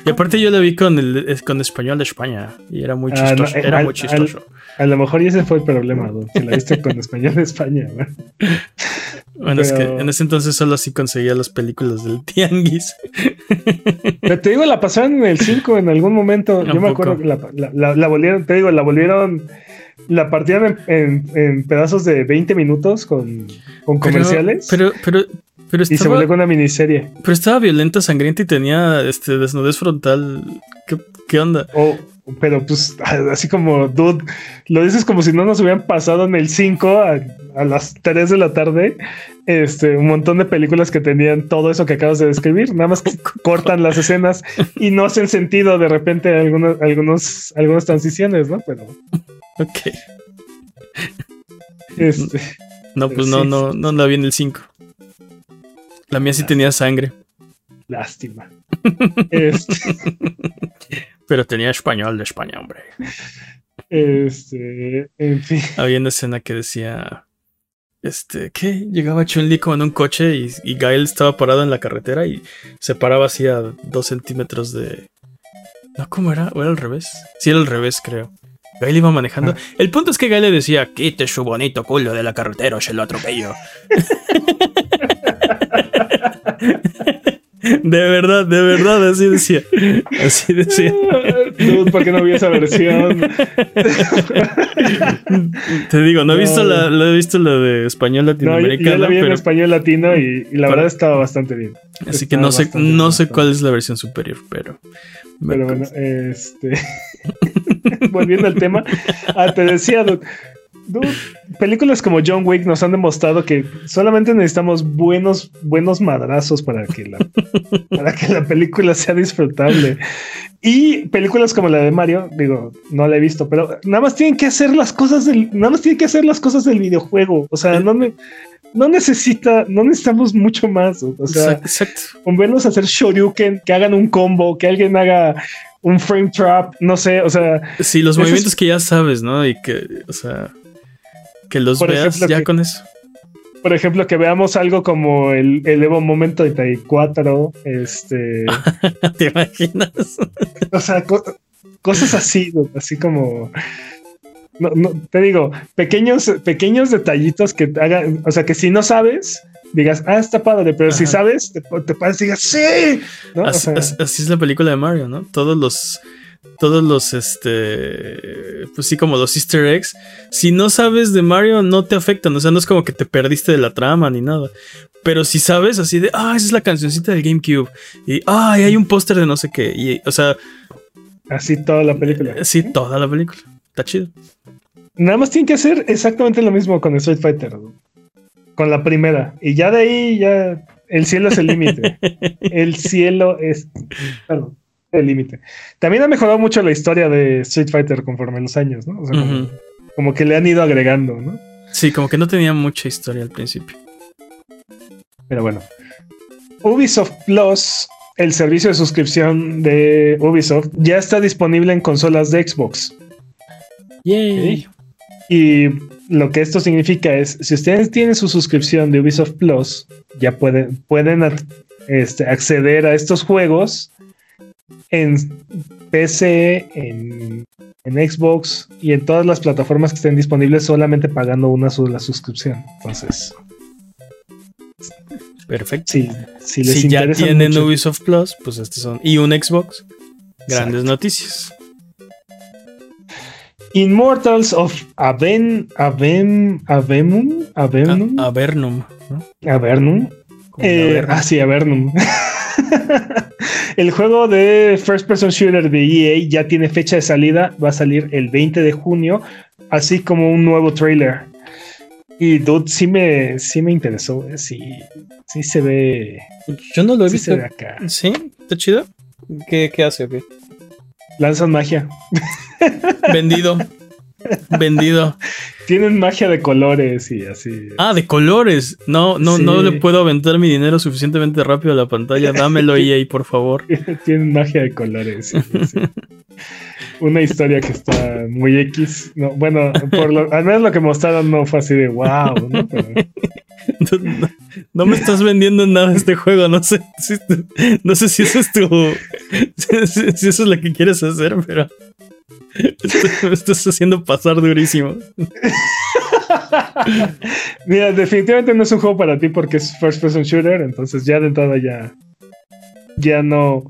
Y aparte yo la vi con el con español de España y era muy chistoso. era muy chistoso. A lo mejor ese fue el problema, que la viste con español de España. Bueno, es que en ese entonces solo así conseguía las películas del Tianguis. Pero te digo, la pasaron en el 5 en algún momento. Yo me acuerdo que la, volvieron, te digo, la volvieron, la partieron en, pedazos de 20 minutos con, comerciales. Pero, pero, pero, y se volvió con una miniserie. Pero estaba violenta, sangrienta y tenía este desnudez frontal. ¿Qué, qué onda? Pero pues así como, dude, lo dices como si no nos hubieran pasado en el 5 a, las 3 de la tarde, este, un montón de películas que tenían todo eso que acabas de describir, nada más que cortan las escenas y no hacen sentido de repente algunos, algunos, algunas transiciones, ¿no? Pero... Ok. Este, no, pues no, no, no la vi en el 5. La mía sí tenía sangre. Lástima. este... Pero tenía español de España, hombre. Este, en fin. Había una escena que decía. Este, ¿qué? Llegaba Chun-Li como en un coche y, y, Gael estaba parado en la carretera y se paraba así a dos centímetros de. No, ¿cómo era? ¿O era al revés? Sí, era al revés, creo. Gael iba manejando. Ah. El punto es que Gael le decía: Quite su bonito culo de la carretera o se lo atropello. De verdad, de verdad, así decía. Así decía. ¿por qué no vi esa versión? Te digo, no he visto la, lo he visto la de español latinoamericano. No, yo la vi en español latino y, la verdad estaba bastante bien. Así que no sé, no sé cuál es la versión superior, pero. Pero bueno, este. Volviendo al tema. Ah, te decía, películas como John Wick nos han demostrado que solamente necesitamos buenos, buenos madrazos para que la, para que la película sea disfrutable. Y películas como la de Mario, digo, no la he visto, pero nada más tienen que hacer las cosas del, nada más tienen que hacer las cosas del videojuego. O sea, no, no necesita, no necesitamos mucho más. O sea, con verlos hacer Shoryuken, que hagan un combo, que alguien haga un frame trap, no sé, o sea. Sí, los movimientos que ya sabes, ¿no? Y que, o sea que los veas ya con eso. Por ejemplo, que veamos algo como el, el Evo Momento 34, este... ¿Te imaginas? o sea, cosas así, así como... No, te digo, pequeños, pequeños detallitos que hagan, o sea, que si no sabes, digas, ah, está padre, pero si sabes, te, te y digas, sí. Así, así, es la película de Mario, ¿no? Todos los todos los, este, pues sí, como los easter eggs, si no sabes de Mario no te afectan, o sea, no es como que te perdiste de la trama ni nada. Pero si sabes así de, ah, esa es la cancioncita del GameCube, y, ah, hay un póster de no sé qué, y, o sea... Así toda la película. Sí, toda la película. Está chido. Nada más tienen que hacer exactamente lo mismo con Street Fighter, con la primera, y ya de ahí ya el cielo es el límite. el cielo es... Perdón el límite. También ha mejorado mucho la historia de Street Fighter conforme los años, ¿no? O sea, como, que le han ido agregando, ¿no? Sí, como que no tenía mucha historia al principio. Pero bueno. Ubisoft Plus, el servicio de suscripción de Ubisoft, ya está disponible en consolas de Xbox. Yay. Y lo que esto significa es, si ustedes tienen su suscripción de Ubisoft Plus, ya pueden, pueden este, acceder a estos juegos en PC, en, Xbox y en todas las plataformas que estén disponibles solamente pagando una sola suscripción. Entonces. Perfecto. si si ya tienen Ubisoft Plus, pues estos son. Y un Xbox. Grandes noticias. Immortals of Aven, Aven, Avemum, Avernum. Avernum. Avernum. Eh, ah, sí, Avernum. el juego de First Person Shooter de EA ya tiene fecha de salida, va a salir el 20 de junio, así como un nuevo trailer. Y dude, sí me, sí me interesó, eh, sí, sí se ve. Yo no lo he visto. acá. ¿Sí? ¿Está chido? ¿Qué, qué hace? Lanzan magia. Vendido. Vendido. Tienen magia de colores y así. Ah, de colores. No, no, no le puedo aventar mi dinero suficientemente rápido a la pantalla. Dámelo EA, por favor. Tienen magia de colores. Una historia que está muy X. No, bueno, por lo, al menos lo que mostraron no fue así de wow, ¿no? me estás vendiendo nada este juego. No sé, si, no sé si eso es tu. si eso es lo que quieres hacer, pero. Me estás haciendo pasar durísimo. Mira, definitivamente no es un juego para ti porque es first person shooter, entonces ya de entrada ya ya no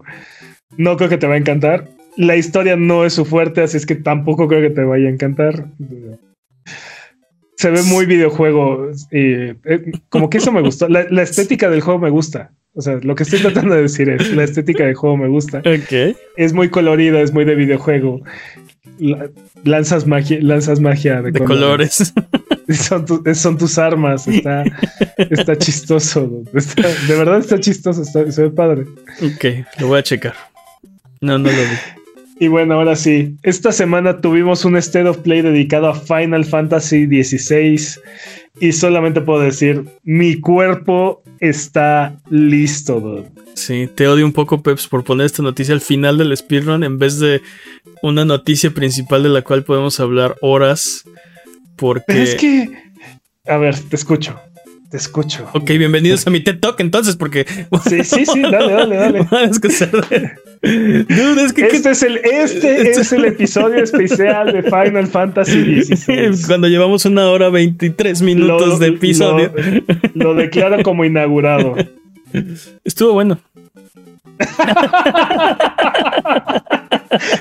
no creo que te va a encantar. La historia no es su fuerte, así es que tampoco creo que te vaya a encantar. Se ve muy videojuego y eh, como que eso me gustó. La, la, estética del juego me gusta. O sea, lo que estoy tratando de decir es la estética del juego me gusta. Ok. Es muy colorida, es muy de videojuego lanzas magia, lanzas magia de, colores. Son, tus armas. Está, está chistoso. de verdad está chistoso. se ve padre. Ok, lo voy a checar. No, no lo vi. Y bueno, ahora sí. Esta semana tuvimos un State of Play dedicado a Final Fantasy XVI. Y solamente puedo decir: mi cuerpo está listo, Sí, te odio un poco, Peps, por poner esta noticia al final del speedrun en vez de una noticia principal de la cual podemos hablar horas. Porque. es que. A ver, te escucho. Te escucho. Ok, bienvenidos a mi TED Talk entonces, porque. Sí, sí, sí, dale, dale, dale. Dude, es que. Este, es el, este es el episodio especial de Final Fantasy XVI. Cuando llevamos una hora 23 minutos de episodio. Lo, lo declaro como inaugurado. Estuvo bueno.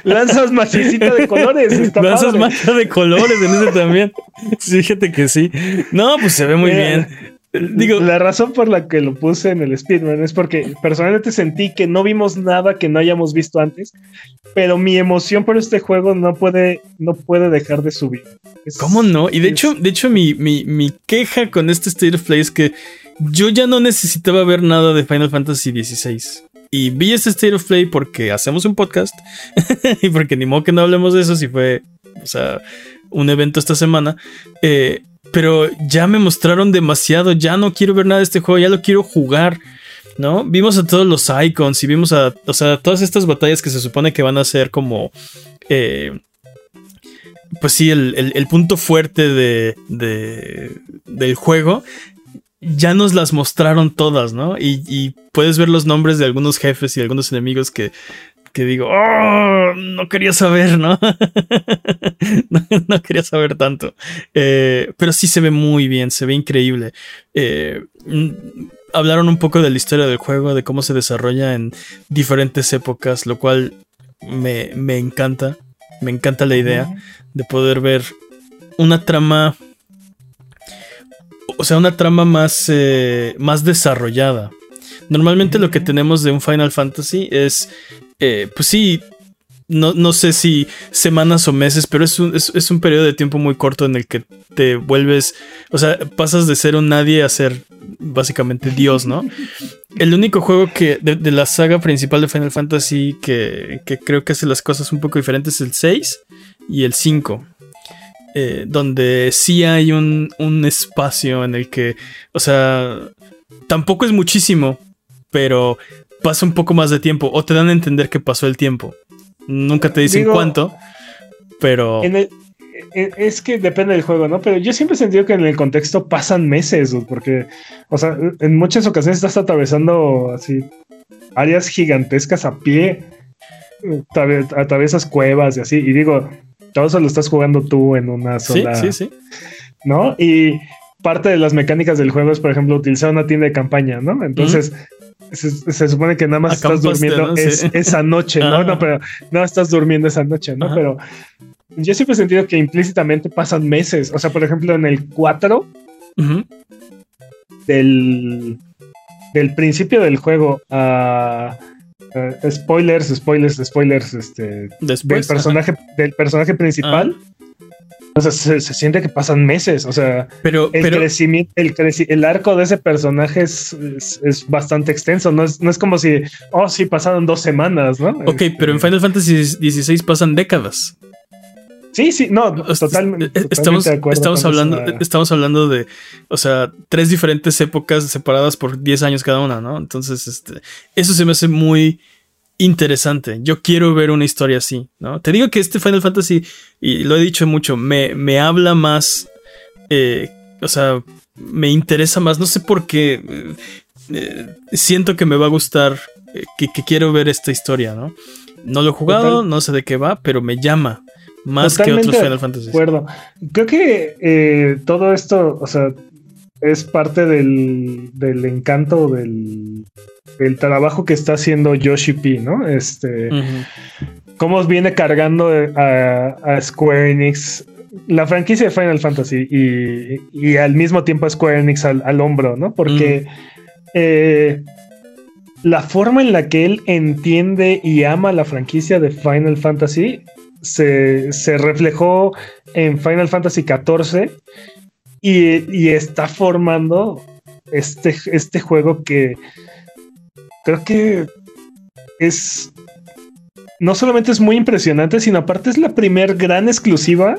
Lanzas macicita de colores. Lanzas magia de colores en ese también. fíjate que sí. No, pues se ve muy bien. Digo, la razón por la que lo puse en el Speedman es porque personalmente sentí que no vimos nada que no hayamos visto antes, pero mi emoción por este juego no puede, no puede dejar de subir. ¿Cómo no? Y de hecho, de hecho mi, mi, mi, queja con este State of Play es que yo ya no necesitaba ver nada de Final Fantasy XVI. Y vi este State of Play porque hacemos un podcast y porque ni modo que no hablemos de eso si fue, o sea, un evento esta semana. Eh, pero ya me mostraron demasiado, ya no quiero ver nada de este juego, ya lo quiero jugar. ¿No? Vimos a todos los icons y vimos a, o sea, todas estas batallas que se supone que van a ser como, eh, pues sí, el, punto fuerte de, de, del juego ya nos las mostraron todas, ¿no? Y, puedes ver los nombres de algunos jefes y algunos enemigos que, que digo, oh, no quería saber, ¿no? no, quería saber tanto. Eh, pero sí se ve muy bien, se ve increíble. Eh, mm, hablaron un poco de la historia del juego, de cómo se desarrolla en diferentes épocas, lo cual me, me encanta. Me encanta la idea de poder ver una trama. O sea, una trama más, eh, más desarrollada. Normalmente lo que tenemos de un Final Fantasy es, eh, pues sí, no, no, sé si semanas o meses, pero es un, es, un, periodo de tiempo muy corto en el que te vuelves, o sea, pasas de ser un nadie a ser básicamente Dios, ¿no? El único juego que de, la saga principal de Final Fantasy que, que, creo que hace las cosas un poco diferentes es el 6 y el 5. Eh, donde sí hay un, un espacio en el que, o sea, tampoco es muchísimo, pero pasa un poco más de tiempo o te dan a entender que pasó el tiempo. Nunca te dicen cuánto, pero... E, es que depende del juego, ¿no? Pero yo siempre he sentido que en el contexto pasan meses, porque, o sea, en muchas ocasiones estás atravesando así áreas gigantescas a pie, atravesas cuevas y así, y digo, todo eso lo estás jugando tú en una sola. Sí, sí, sí. ¿No? Y parte de las mecánicas del juego es, por ejemplo, utilizar una tienda de campaña, ¿no? Entonces, se, supone que nada más estás durmiendo esa noche, ¿no? No, pero no estás durmiendo esa noche, ¿no? Pero yo siempre he sentido que implícitamente pasan meses. O sea, por ejemplo, en el 4 del, del principio del juego a. spoilers, spoilers, spoilers, este, del personaje, del personaje principal. O sea, se, siente que pasan meses. O sea, pero, el crecimiento, el, el arco de ese personaje es, es, bastante extenso. No es, no es como si, oh, sí, pasaron dos semanas, ¿no? Ok, pero en Final Fantasy XVI pasan décadas. Sí, sí, no, totalmente. Estamos, estamos hablando, estamos hablando de, o sea, tres diferentes épocas separadas por 10 años cada una, ¿no? Entonces, este, eso se me hace muy, interesante. Yo quiero ver una historia así, ¿no? Te digo que este Final Fantasy, y lo he dicho mucho, me, me habla más, eh, o sea, me interesa más, no sé por qué, eh, eh, siento que me va a gustar, que, quiero ver esta historia, ¿no? No lo he jugado, no sé de qué va, pero me llama más que otros Final Fantasy. acuerdo. Creo que todo esto, o sea, es parte del, del encanto del, el trabajo que está haciendo Yoshi P, ¿no? Este, cómo viene cargando a, Square Enix la franquicia de Final Fantasy y, al mismo tiempo a Square Enix al, hombro, ¿no? Porque eh, la forma en la que él entiende y ama la franquicia de Final Fantasy se, se reflejó en Final Fantasy XIV y, y, está formando este, este juego que creo que es no solamente es muy impresionante, sino aparte es la primer gran exclusiva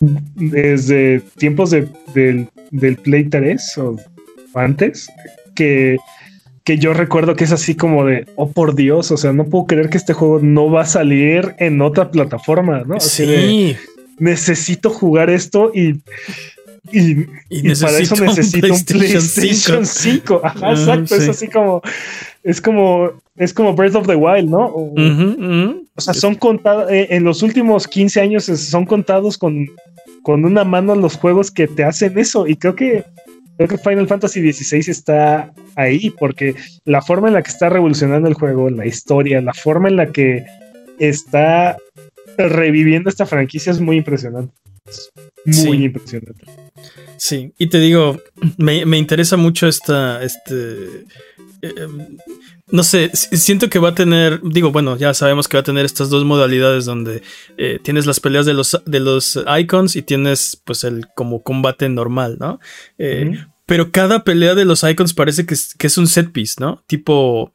desde tiempos de, del, Play 3 o antes que, que yo recuerdo que es así como de, oh por Dios, o sea, no puedo creer que este juego no va a salir en otra plataforma, ¿no? sí. necesito jugar esto y y, para eso necesito un PlayStation, 5. Ajá, ah, exacto. Es así como. Es como. Es como Breath of the Wild, ¿no? O, sea, son contados. Eh, en los últimos 15 años son contados con, con una mano los juegos que te hacen eso. Y creo que. Creo que Final Fantasy XVI está ahí porque la forma en la que está revolucionando el juego, la historia, la forma en la que está reviviendo esta franquicia es muy impresionante. muy impresionante. Sí, y te digo, me, interesa mucho esta, este, em, no sé, siento que va a tener, digo, bueno, ya sabemos que va a tener estas dos modalidades donde eh, tienes las peleas de los, de los icons y tienes pues el como combate normal, ¿no? Eh, pero cada pelea de los icons parece que es, que es un set piece, ¿no? Tipo,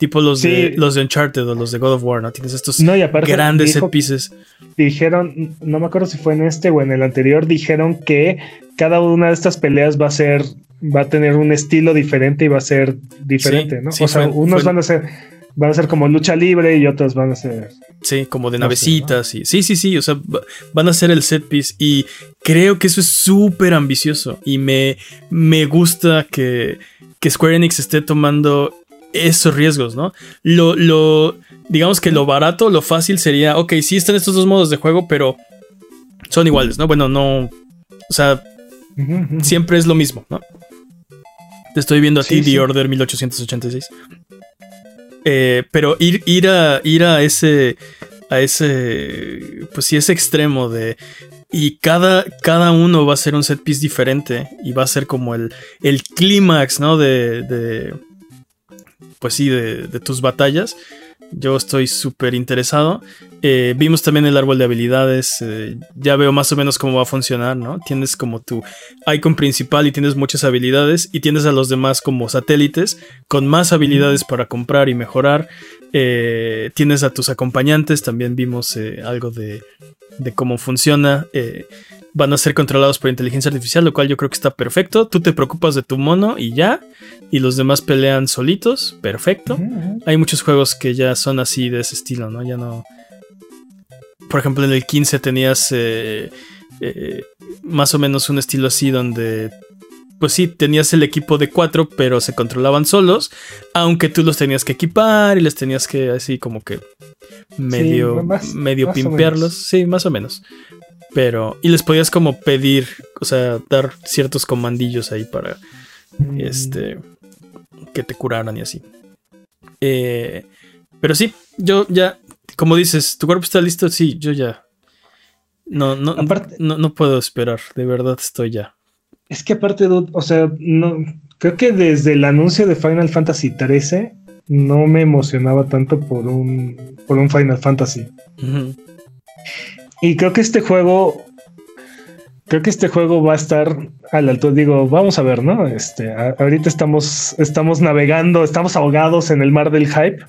Tipo los, de, los de Uncharted o los de God of War, ¿no? Tienes estos grandes set pieces. Dijeron, no me acuerdo si fue en este o en el anterior, dijeron que cada una de estas peleas va a ser, va a tener un estilo diferente y va a ser diferente, ¿no? o sea, unos van a ser, van a ser como lucha libre y otros van a ser. Sí, como de navecitas y. Sí, sí, sí. O sea, van a ser el set piece. Y creo que eso es súper ambicioso. Y me, me gusta que, que Square Enix esté tomando esos riesgos, ¿no? Lo, lo, digamos que lo barato, lo fácil sería, ok, sí están estos dos modos de juego, pero son iguales, ¿no? Bueno, no, o sea, siempre es lo mismo, ¿no? Te estoy viendo a ti, The Order 1886. Eh, pero ir, ir, a, ir a ese, a ese, pues sí, ese extremo de... Y cada, cada uno va a ser un set piece diferente y va a ser como el, el clímax, ¿no? De, de, pues sí, de, de tus batallas. Yo estoy súper interesado. Eh, vimos también el árbol de habilidades. Eh, ya veo más o menos cómo va a funcionar, ¿no? Tienes como tu icon principal y tienes muchas habilidades. Y tienes a los demás como satélites con más habilidades para comprar y mejorar. Eh, tienes a tus acompañantes. También vimos algo de, de, cómo funciona van a ser controlados por inteligencia artificial, lo cual yo creo que está perfecto. Tú te preocupas de tu mono y ya, y los demás pelean solitos, perfecto. Hay muchos juegos que ya son así de ese estilo, ¿no? Ya no... Por ejemplo, en el 15 tenías eh, eh, más o menos un estilo así donde... Pues sí, tenías el equipo de cuatro, pero se controlaban solos, aunque tú los tenías que equipar y les tenías que así como que medio, medio pimpearlos. Sí, más o menos. Pero. Y les podías como pedir. O sea, dar ciertos comandillos ahí para. Mm. Este. Que te curaran y así. Eh, pero sí, yo ya. Como dices, tu cuerpo está listo. Sí, yo ya. No, no, aparte, no, no puedo esperar. De verdad estoy ya. Es que aparte, o sea, no. Creo que desde el anuncio de Final Fantasy XIII no me emocionaba tanto por un, por un Final Fantasy. Y creo que este juego, creo que este juego va a estar al alto. Digo, vamos a ver, ¿no? Este, ahorita estamos, estamos navegando, estamos ahogados en el mar del hype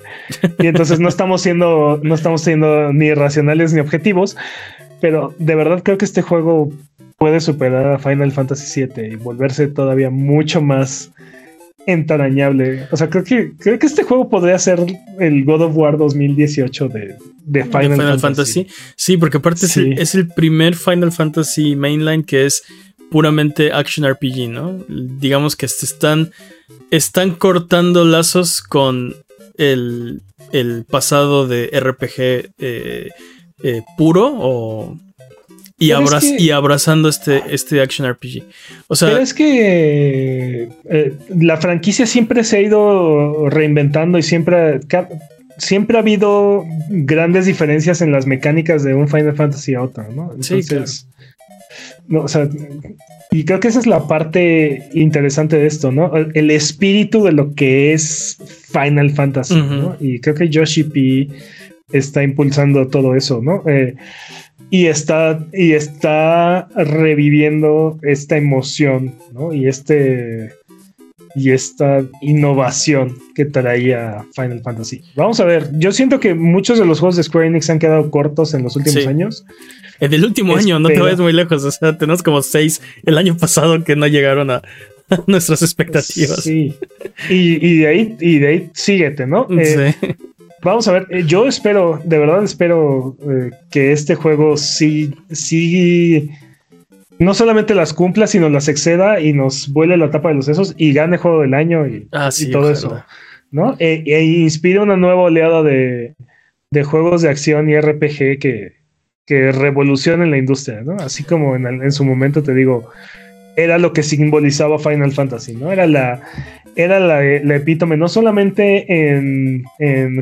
y entonces no estamos siendo, no estamos siendo ni racionales ni objetivos. Pero de verdad creo que este juego puede superar a Final Fantasy VII y volverse todavía mucho más entarañable. O sea, creo que, creo que este juego podría ser el God of War 2018 de, de Final, Fantasy. Sí, porque aparte Es, el, primer Final Fantasy mainline que es puramente action RPG, ¿no? Digamos que están, están cortando lazos con el, el pasado de RPG eh, eh, puro o y, y, abrazando este, este action RPG. O sea, pero es que eh, la franquicia siempre se ha ido reinventando y siempre, siempre ha habido grandes diferencias en las mecánicas de un Final Fantasy a otro, ¿no? Entonces, no, o sea, y creo que esa es la parte interesante de esto, ¿no? El, espíritu de lo que es Final Fantasy, ¿no? Y creo que Yoshi P está impulsando todo eso, ¿no? Eh, y está, y está reviviendo esta emoción, ¿no? Y este y esta innovación que traía Final Fantasy. Vamos a ver, yo siento que muchos de los juegos de Square Enix han quedado cortos en los últimos años. En el último año, no te vayas muy lejos, o sea, tenemos como seis el año pasado que no llegaron a, nuestras expectativas. Sí, y, de ahí, y de ahí síguete, ¿no? Eh, sí. Vamos a ver, eh, yo espero, de verdad espero eh, que este juego sí, sí, no solamente las cumpla, sino las exceda y nos vuele la tapa de los sesos y gane juego del año y, ah, todo eso, ¿no? E, e, inspire una nueva oleada de, juegos de acción y RPG que, que revolucionen la industria, ¿no? Así como en, en su momento te digo, era lo que simbolizaba Final Fantasy, ¿no? Era la, era la, epítome no solamente en,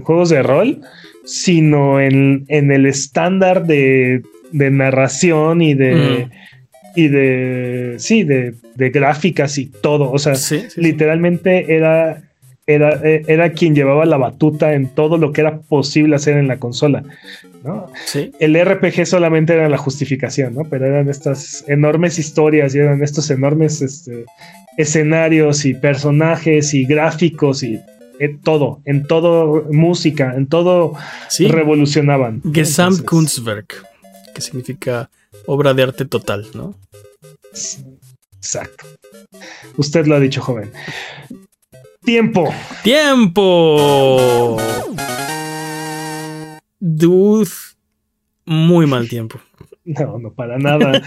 juegos de rol, sino en, el estándar de, narración y de... Mm. Y de. Sí, de, gráficas y todo. O sea, literalmente era era, era, quien llevaba la batuta en todo lo que era posible hacer en la consola. ¿no? El RPG solamente era la justificación, ¿no? Pero eran estas enormes historias y eran estos enormes este, escenarios y personajes y gráficos y eh, todo, en todo música, en todo revolucionaban. Gesamtkunstwerk, que significa obra de arte total, ¿no? Exacto. Usted lo ha dicho, joven. Tiempo. Tiempo. Dude, muy mal tiempo. No, no, para nada.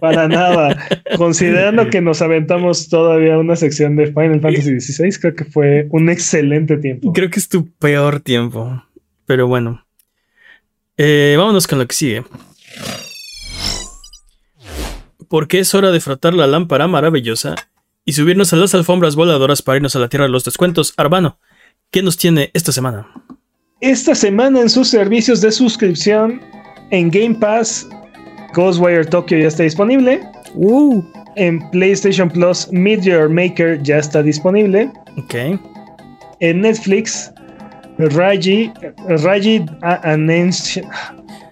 para nada. Considerando que nos aventamos todavía una sección de Final Fantasy XVI, creo que fue un excelente tiempo. Creo que es tu peor tiempo. Pero bueno. Eh, vámonos con lo que sigue. Porque es hora de frotar la lámpara maravillosa y subirnos a las alfombras voladoras para irnos a la tierra de los descuentos. Arbano, ¿qué nos tiene esta semana? Esta semana en sus servicios de suscripción en Game Pass, Ghostwire Tokyo ya está disponible. Uh. En PlayStation Plus, Meteor Maker ya está disponible. Ok. En Netflix, Raji, Raji an Ancient,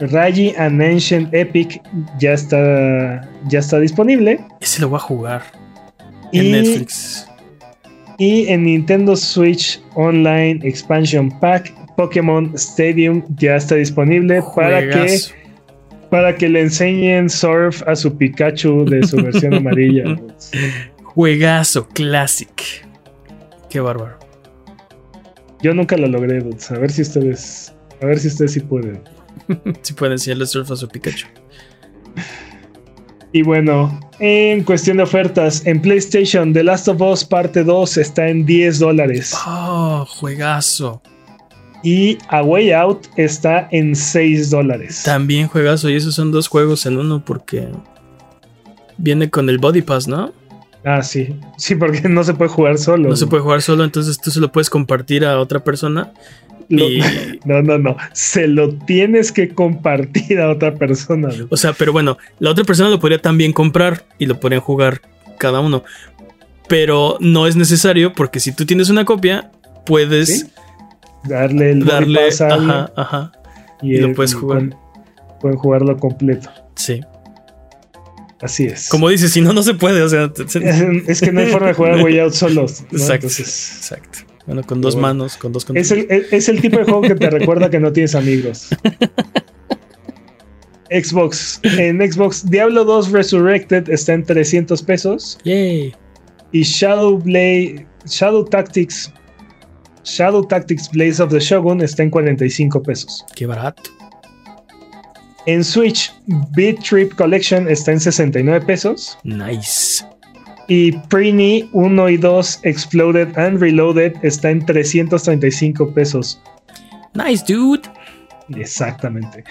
Raji an Ancient Epic ya está, ya está disponible. Ese lo voy a jugar en Y- Netflix. Y en Nintendo Switch Online Expansion Pack, Pokémon Stadium ya está disponible para que. Para que le enseñen surf a su Pikachu de su versión amarilla. Juegazo, classic. Qué bárbaro. Yo nunca lo logré, dudes. A ver si ustedes, a ver si ustedes sí pueden. Si pueden enseñarle surf a su Pikachu. Y bueno, en cuestión de ofertas, en PlayStation, The Last of Us Parte 2 está en 10 dólares. Oh, juegazo. Y A Way Out está en 6 dólares. También juegazo. Y esos son dos juegos en uno porque viene con el Body Pass, ¿no? Ah, sí. Sí, porque no se puede jugar solo. No se puede jugar solo, entonces tú se lo puedes compartir a otra persona. Lo- Y, No, no, no. Se lo tienes que compartir a otra persona. o sea, pero bueno, la otra persona lo podría también comprar y lo podrían jugar cada uno. Pero no es necesario porque si tú tienes una copia, puedes Sí, Darle el darle. Pass a alguien Ajá, ajá. y, y lo puedes jugar. Pueden, pueden jugarlo completo. Sí. Así es. Como dices, si no, no se puede. O sea, es que no hay forma de jugar Way Out solos. ¿no? Exacto. Entonces, Exacto. Bueno, con dos bueno. manos, con dos es, el, es- es el tipo de juego que te recuerda que no tienes amigos. Xbox. En Xbox, Diablo 2 Resurrected está en 300 pesos. Yay. Y Shadow Blade, Shadow Tactics, Shadow Tactics Blaze of the Shogun está en 45 pesos. Qué barato. En Switch, Beat Trip Collection está en 69 pesos. Nice. Y Preeny 1 y 2 Exploded and Reloaded está en 335 pesos. Nice, dude. Exactamente.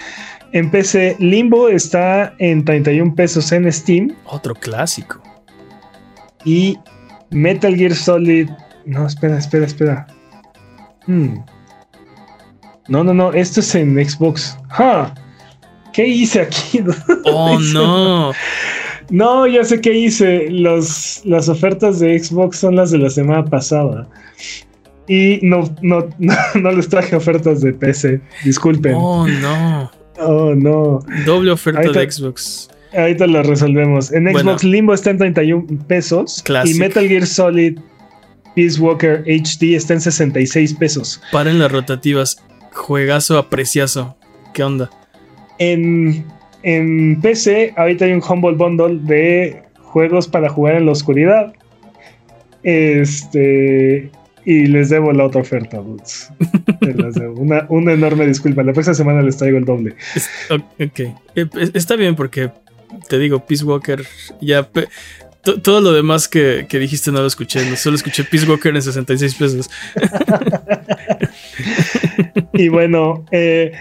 En PC, Limbo está en 31 pesos en Steam. Otro clásico. Y Metal Gear Solid. No, espera, espera, espera. Hmm. No, no, no. Esto es en Xbox. ¡Ja! ¿Qué hice aquí? Oh, no. No, ya sé qué hice. Los, las ofertas de Xbox son las de la semana pasada. Y no, no, no, no les traje ofertas de PC. Disculpen. Oh, Oh, no. no. Doble oferta Ahorita- de Xbox. Ahorita lo resolvemos. En Bueno. Xbox Limbo está en 31 pesos. Classic. Y Metal Gear Solid Peace Walker HD está en 66 pesos. Paren las rotativas. Juegazo apreciazo. ¿Qué onda? En, en PC, ahorita hay un Humble Bundle de juegos para jugar en la oscuridad. Este. Y les debo la otra oferta, dudes. Una, una enorme disculpa. La próxima semana les traigo el doble. Es- ok. Eh, es- Está bien porque te digo, Peace Walker. Ya. Todo lo demás que, que dijiste no lo escuché. no, Solo escuché Peace Walker en 66 pesos. Y bueno, eh,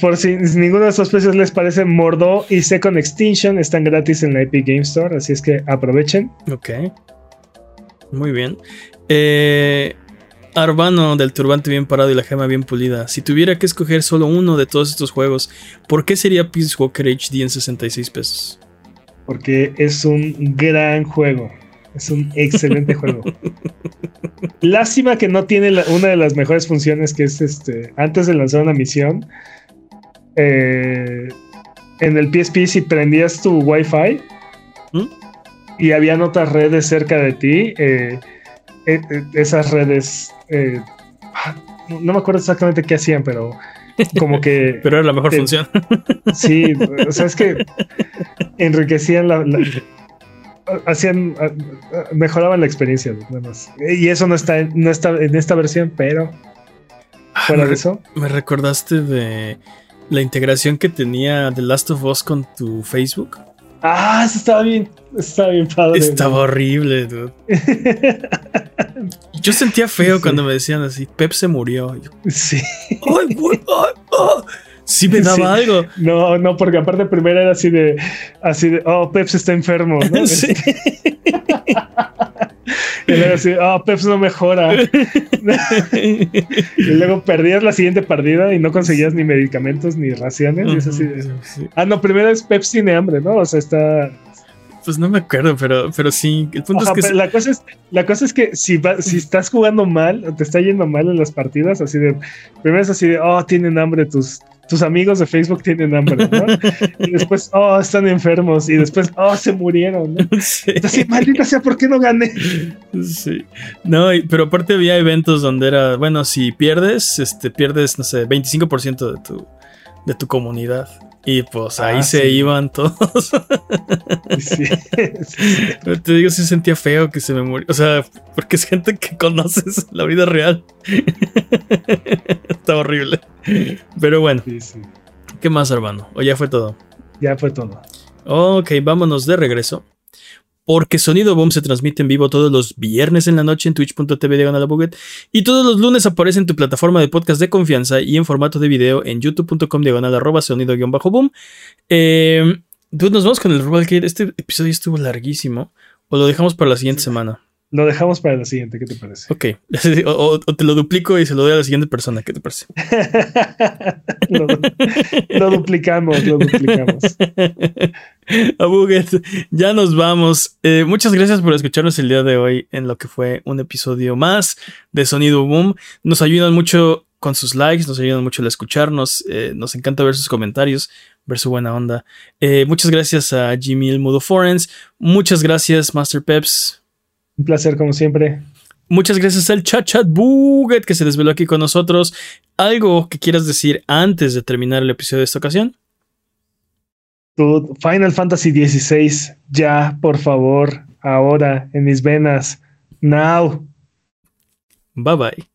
por si ninguno de estos precios les parece, Mordo y Second Extinction están gratis en la Epic Game Store. Así es que aprovechen. Ok. Muy bien. Eh, Arbano del turbante bien parado y la gema bien pulida. Si tuviera que escoger solo uno de todos estos juegos, ¿por qué sería Peace Walker HD en 66 pesos? Porque es un gran juego. Es un excelente juego. Lástima que no tiene la- una de las mejores funciones que es este. Antes de lanzar una misión. eh, en el PSP, si prendías tu Wi-Fi ¿Mm? y habían otras redes cerca de ti, eh, eh, esas redes. ah, no me acuerdo exactamente qué hacían, pero como que. Pero era la mejor función. Sí, o sea, es que enriquecían la. la- hacían. ah, ah, mejoraban la experiencia, nada más. Y eso no está, en- no está en esta versión, pero fuera me, de eso. me recordaste de la integración que tenía The Last of Us con tu Facebook. Ah, eso estaba bien. Estaba bien padre. Estaba ¿no? horrible, dude. Yo sentía feo cuando me decían así, Pep se murió. sí. ¡Ay. Sí me daba algo. No, no, porque aparte primero era así de, así de, oh, Peps está enfermo, ¿no? Sí. y luego así, oh, Peps no mejora. y luego perdías la siguiente partida y no conseguías ni medicamentos ni raciones. y es así de, Sí. ah, no, primero es Peps tiene hambre, ¿no? O sea, está... Pues no me acuerdo, pero, pero sí. El punto Ajá, es que. la, cosa es, la cosa es que si, va- si estás jugando mal o te está yendo mal en las partidas, así de, primero es así de, oh, tienen hambre tus, tus amigos de Facebook tienen hambre, ¿no? y después, oh, están enfermos, y después, oh, se murieron, ¿no? Sí. Entonces, maldita sea, ¿por qué no gané? Sí. No, pero aparte había eventos donde era, bueno, si pierdes, este, pierdes, no sé, 25% de tu, de tu comunidad. Y pues ahí Ah, se iban todos. Sí, sí. Te digo, sí sentía feo que se me murió. O sea, porque es gente que conoces la vida real. Está horrible. Pero bueno, sí, sí. ¿qué más, hermano? O ya fue todo. Ya fue todo. Ok, vámonos de regreso. Porque Sonido Boom se transmite en vivo todos los viernes en la noche en twitch.tv diagonal a Buget, y todos los lunes aparece en tu plataforma de podcast de confianza y en formato de video en youtube.com diagonal arroba sonido guion bajo boom. Eh, dude, nos vamos con el Robalcade. Este episodio estuvo larguísimo. O lo dejamos para la siguiente semana. Lo dejamos para la siguiente, ¿qué te parece? Ok. O, o- o te lo duplico y se lo doy a la siguiente persona. ¿Qué te parece? lo, lo duplicamos, lo duplicamos. A Buget, ya nos vamos. Eh, muchas gracias por escucharnos el día de hoy en lo que fue un episodio más de Sonido Boom. Nos ayudan mucho con sus likes, nos ayudan mucho al escucharnos. eh, nos encanta ver sus comentarios, ver su buena onda. Eh, muchas gracias a Jimmy El Mudo Forens. Muchas gracias, Master Peps. Un placer, como siempre. Muchas gracias al Chat Chat Buget que se desveló aquí con nosotros. ¿Algo que quieras decir antes de terminar el episodio de esta ocasión? Final Fantasy XVI, ya, por favor, ahora, en mis venas. Now. Bye bye.